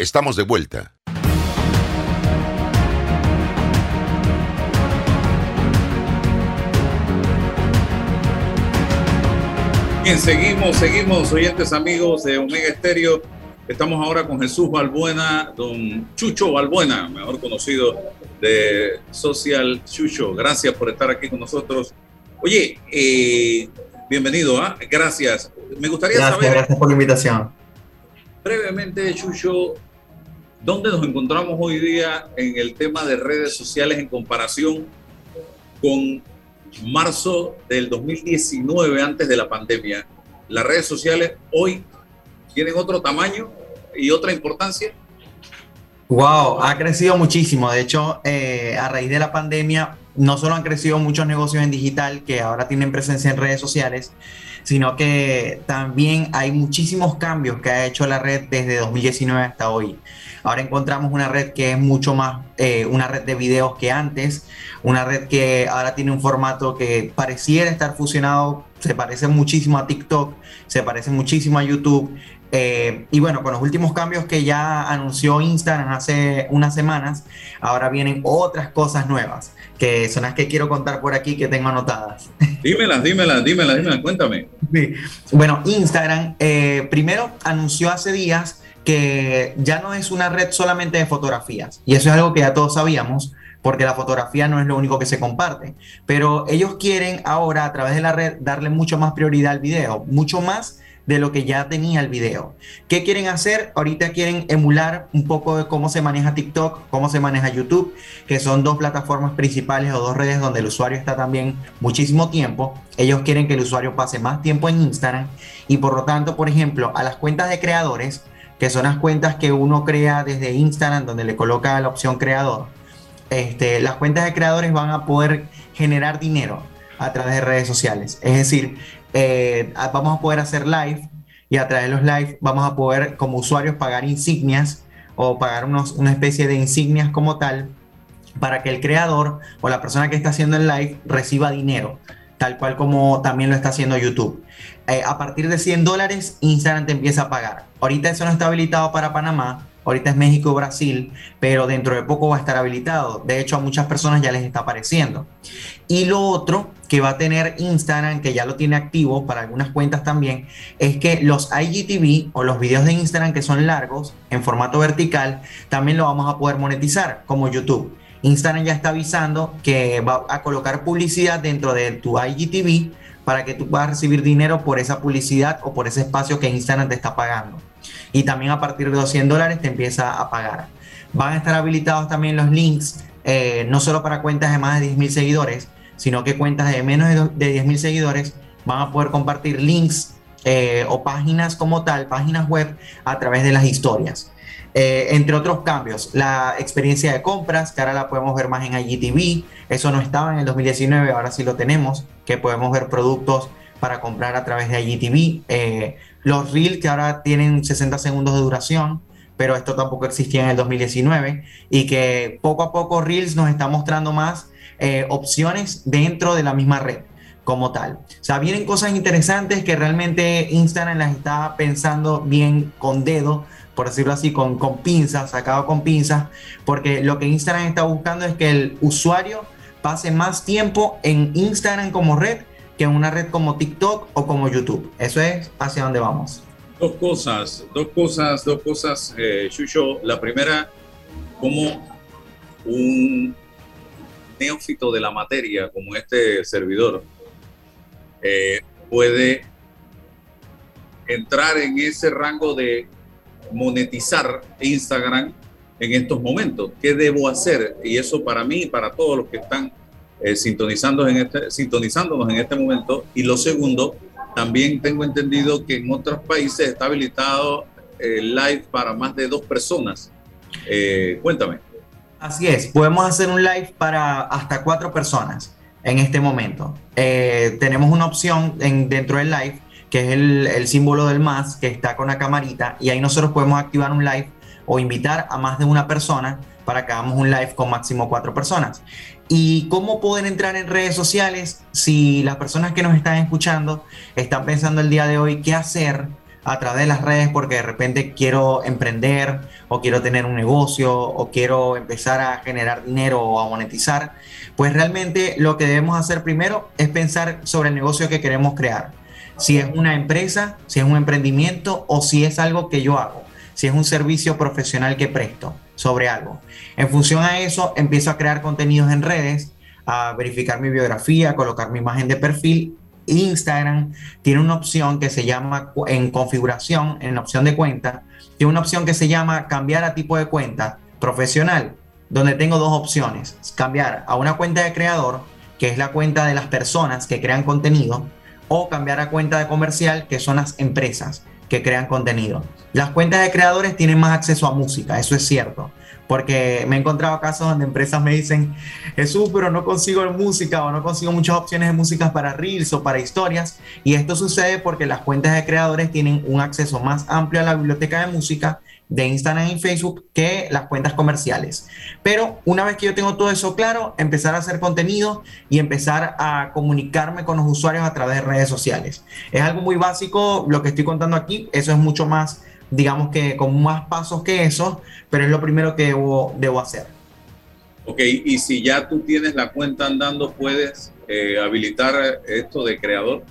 Estamos de vuelta. Bien, seguimos, seguimos, oyentes amigos de Omega Estéreo. Estamos ahora con Jesús Balbuena, don Chucho Balbuena, mejor conocido de Social Chucho. Gracias por estar aquí con nosotros. Oye, eh, bienvenido, ¿ah? gracias. Me gustaría gracias, saber. Gracias por la invitación. Brevemente, Chucho, ¿dónde nos encontramos hoy día en el tema de redes sociales en comparación con marzo del 2019, antes de la pandemia? ¿Las redes sociales hoy tienen otro tamaño y otra importancia? Wow, ha crecido muchísimo. De hecho, eh, a raíz de la pandemia, no solo han crecido muchos negocios en digital que ahora tienen presencia en redes sociales, sino que también hay muchísimos cambios que ha hecho la red desde 2019 hasta hoy. Ahora encontramos una red que es mucho más eh, una red de videos que antes, una red que ahora tiene un formato que pareciera estar fusionado, se parece muchísimo a TikTok, se parece muchísimo a YouTube. Eh, y bueno, con los últimos cambios que ya anunció Instagram hace unas semanas, ahora vienen otras cosas nuevas, que son las que quiero contar por aquí que tengo anotadas. Dímelas, dímelas, dímelas, dímelas, cuéntame. Sí. Bueno, Instagram eh, primero anunció hace días que ya no es una red solamente de fotografías, y eso es algo que ya todos sabíamos, porque la fotografía no es lo único que se comparte, pero ellos quieren ahora a través de la red darle mucho más prioridad al video, mucho más de lo que ya tenía el video. ¿Qué quieren hacer? Ahorita quieren emular un poco de cómo se maneja TikTok, cómo se maneja YouTube, que son dos plataformas principales o dos redes donde el usuario está también muchísimo tiempo. Ellos quieren que el usuario pase más tiempo en Instagram y por lo tanto, por ejemplo, a las cuentas de creadores, que son las cuentas que uno crea desde Instagram, donde le coloca la opción creador, este, las cuentas de creadores van a poder generar dinero a través de redes sociales. Es decir, eh, vamos a poder hacer live y a través de los live vamos a poder como usuarios pagar insignias o pagar unos, una especie de insignias como tal para que el creador o la persona que está haciendo el live reciba dinero, tal cual como también lo está haciendo YouTube. Eh, a partir de 100 dólares, Instagram te empieza a pagar. Ahorita eso no está habilitado para Panamá, ahorita es México, Brasil, pero dentro de poco va a estar habilitado. De hecho, a muchas personas ya les está apareciendo. Y lo otro que va a tener Instagram, que ya lo tiene activo para algunas cuentas también, es que los IGTV o los videos de Instagram que son largos, en formato vertical, también lo vamos a poder monetizar como YouTube. Instagram ya está avisando que va a colocar publicidad dentro de tu IGTV para que tú puedas recibir dinero por esa publicidad o por ese espacio que Instagram te está pagando. Y también a partir de 200 dólares te empieza a pagar. Van a estar habilitados también los links, eh, no solo para cuentas de más de 10.000 seguidores, sino que cuentas de menos de 10.000 seguidores van a poder compartir links eh, o páginas como tal, páginas web a través de las historias. Eh, entre otros cambios, la experiencia de compras, que ahora la podemos ver más en IGTV, eso no estaba en el 2019, ahora sí lo tenemos, que podemos ver productos para comprar a través de IGTV, eh, los Reels que ahora tienen 60 segundos de duración, pero esto tampoco existía en el 2019, y que poco a poco Reels nos está mostrando más eh, opciones dentro de la misma red como tal. O sea, vienen cosas interesantes que realmente Instagram las está pensando bien con dedo por decirlo así, con, con pinzas, sacado con pinzas, porque lo que Instagram está buscando es que el usuario pase más tiempo en Instagram como red que en una red como TikTok o como YouTube. Eso es hacia dónde vamos. Dos cosas, dos cosas, dos cosas, eh, La primera, como un neófito de la materia como este servidor eh, puede entrar en ese rango de monetizar Instagram en estos momentos? ¿Qué debo hacer? Y eso para mí y para todos los que están eh, sintonizando en este, sintonizándonos en este momento. Y lo segundo, también tengo entendido que en otros países está habilitado el live para más de dos personas. Eh, cuéntame. Así es, podemos hacer un live para hasta cuatro personas en este momento. Eh, tenemos una opción en, dentro del live que es el, símbolo del más, que está con la camarita, y ahí nosotros podemos activar un live o invitar a más de una persona para que hagamos un live con máximo cuatro personas. ¿Y cómo pueden entrar en redes sociales si las personas que nos están escuchando están pensando el día de hoy qué hacer a través de las redes porque de repente quiero emprender o quiero tener un negocio o quiero empezar a generar dinero o a monetizar? Pues realmente lo que debemos hacer primero es pensar sobre el negocio que queremos crear si es una empresa, si es un emprendimiento o si es algo que yo hago, si es un servicio profesional que presto sobre algo. En función a eso, empiezo a crear contenidos en redes, a verificar mi biografía, colocar mi imagen de perfil. Instagram tiene una opción que se llama en configuración, en opción de cuenta, tiene una opción que se llama cambiar a tipo de cuenta profesional, donde tengo dos opciones, cambiar a una cuenta de creador, que es la cuenta de las personas que crean contenido, o cambiar a cuenta de comercial, que son las empresas que crean contenido. Las cuentas de creadores tienen más acceso a música, eso es cierto, porque me he encontrado casos donde empresas me dicen, Jesús, pero no consigo música o no consigo muchas opciones de música para reels o para historias, y esto sucede porque las cuentas de creadores tienen un acceso más amplio a la biblioteca de música de Instagram y Facebook que las cuentas comerciales. Pero una vez que yo tengo todo eso claro, empezar a hacer contenido y empezar a comunicarme con los usuarios a través de redes sociales. Es algo muy básico lo que estoy contando aquí, eso es mucho más, digamos que con más pasos que eso, pero es lo primero que debo, debo hacer. Ok, y si ya tú tienes la cuenta andando, ¿puedes eh, habilitar esto de creador?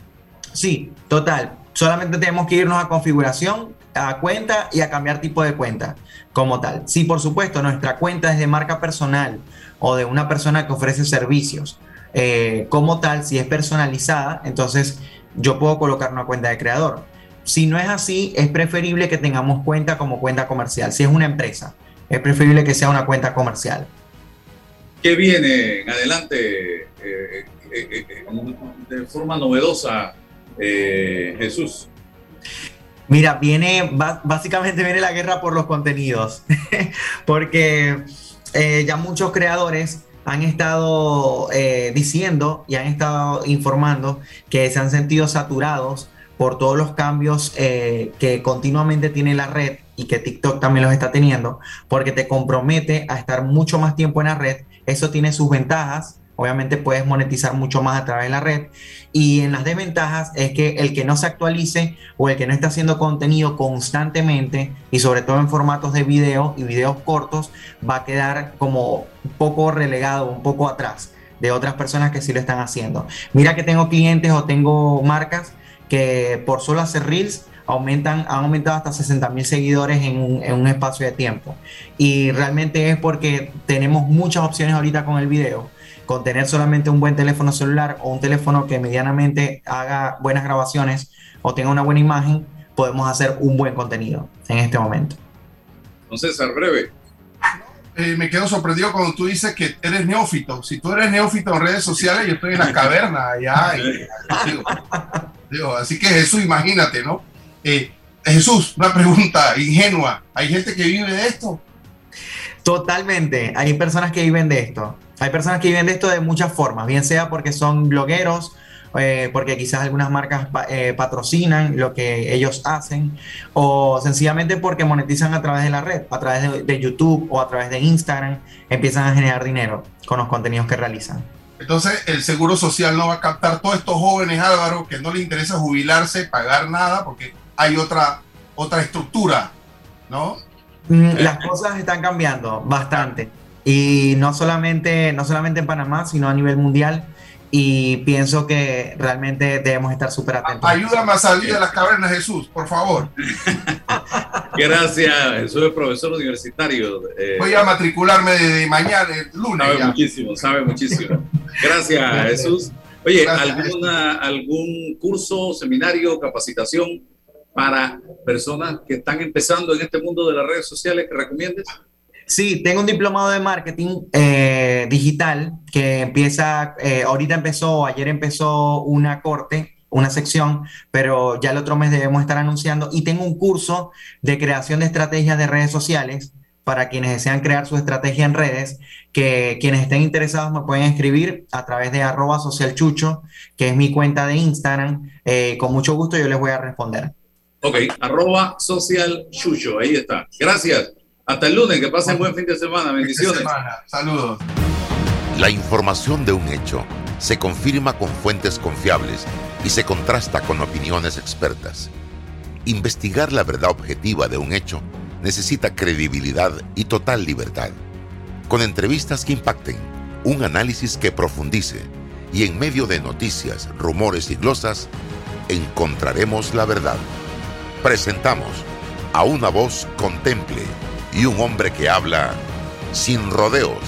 Sí, total. Solamente tenemos que irnos a configuración, a cuenta y a cambiar tipo de cuenta como tal. Si por supuesto nuestra cuenta es de marca personal o de una persona que ofrece servicios eh, como tal, si es personalizada, entonces yo puedo colocar una cuenta de creador. Si no es así, es preferible que tengamos cuenta como cuenta comercial. Si es una empresa, es preferible que sea una cuenta comercial. ¿Qué viene en adelante eh, eh, de forma novedosa, Jesús? Mira, viene, básicamente viene la guerra por los contenidos, porque eh, ya muchos creadores han estado eh, diciendo y han estado informando que se han sentido saturados por todos los cambios eh, que continuamente tiene la red y que TikTok también los está teniendo, porque te compromete a estar mucho más tiempo en la red. Eso tiene sus ventajas, obviamente puedes monetizar mucho más a través de la red. Y en las desventajas es que el que no se actualice o el que no esté haciendo contenido constantemente y sobre todo en formatos de video y videos cortos va a quedar como un poco relegado, un poco atrás de otras personas que sí lo están haciendo. Mira que tengo clientes o tengo marcas que por solo hacer reels aumentan, han aumentado hasta 60 mil seguidores en un, en un, espacio de tiempo. Y realmente es porque tenemos muchas opciones ahorita con el video con tener solamente un buen teléfono celular o un teléfono que medianamente haga buenas grabaciones o tenga una buena imagen, podemos hacer un buen contenido en este momento. Entonces, César, breve. Eh, me quedo sorprendido cuando tú dices que eres neófito. Si tú eres neófito en redes sociales, yo estoy en la caverna allá. así que Jesús, imagínate, ¿no? Eh, Jesús, una pregunta ingenua. ¿Hay gente que vive de esto? Totalmente. Hay personas que viven de esto. Hay personas que viven de esto de muchas formas, bien sea porque son blogueros, eh, porque quizás algunas marcas eh, patrocinan lo que ellos hacen, o sencillamente porque monetizan a través de la red, a través de, de YouTube o a través de Instagram, empiezan a generar dinero con los contenidos que realizan. Entonces, el Seguro Social no va a captar todos estos jóvenes, Álvaro, que no les interesa jubilarse, pagar nada, porque hay otra, otra estructura, ¿no? Mm, las cosas están cambiando bastante. Y no solamente, no solamente en Panamá, sino a nivel mundial y pienso que realmente debemos estar súper atentos. Ayúdame a salir de las cavernas, Jesús, por favor. Gracias, Jesús es profesor universitario. Eh, Voy a matricularme de mañana, el lunes. Sabe muchísimo, sabe muchísimo. Gracias, Jesús. Oye, ¿alguna, ¿algún curso, seminario, capacitación para personas que están empezando en este mundo de las redes sociales que recomiendes? Sí, tengo un diplomado de marketing eh, digital que empieza, eh, ahorita empezó, ayer empezó una corte, una sección, pero ya el otro mes debemos estar anunciando. Y tengo un curso de creación de estrategias de redes sociales para quienes desean crear su estrategia en redes, que quienes estén interesados me pueden escribir a través de arroba socialchucho, que es mi cuenta de Instagram. Eh, con mucho gusto yo les voy a responder. Ok, arroba socialchucho, ahí está. Gracias. Hasta el lunes, que pasen buen fin de semana. Bendiciones. Saludos. La información de un hecho se confirma con fuentes confiables y se contrasta con opiniones expertas. Investigar la verdad objetiva de un hecho necesita credibilidad y total libertad. Con entrevistas que impacten, un análisis que profundice y en medio de noticias, rumores y glosas, encontraremos la verdad. Presentamos a una voz contemple y un hombre que habla sin rodeos.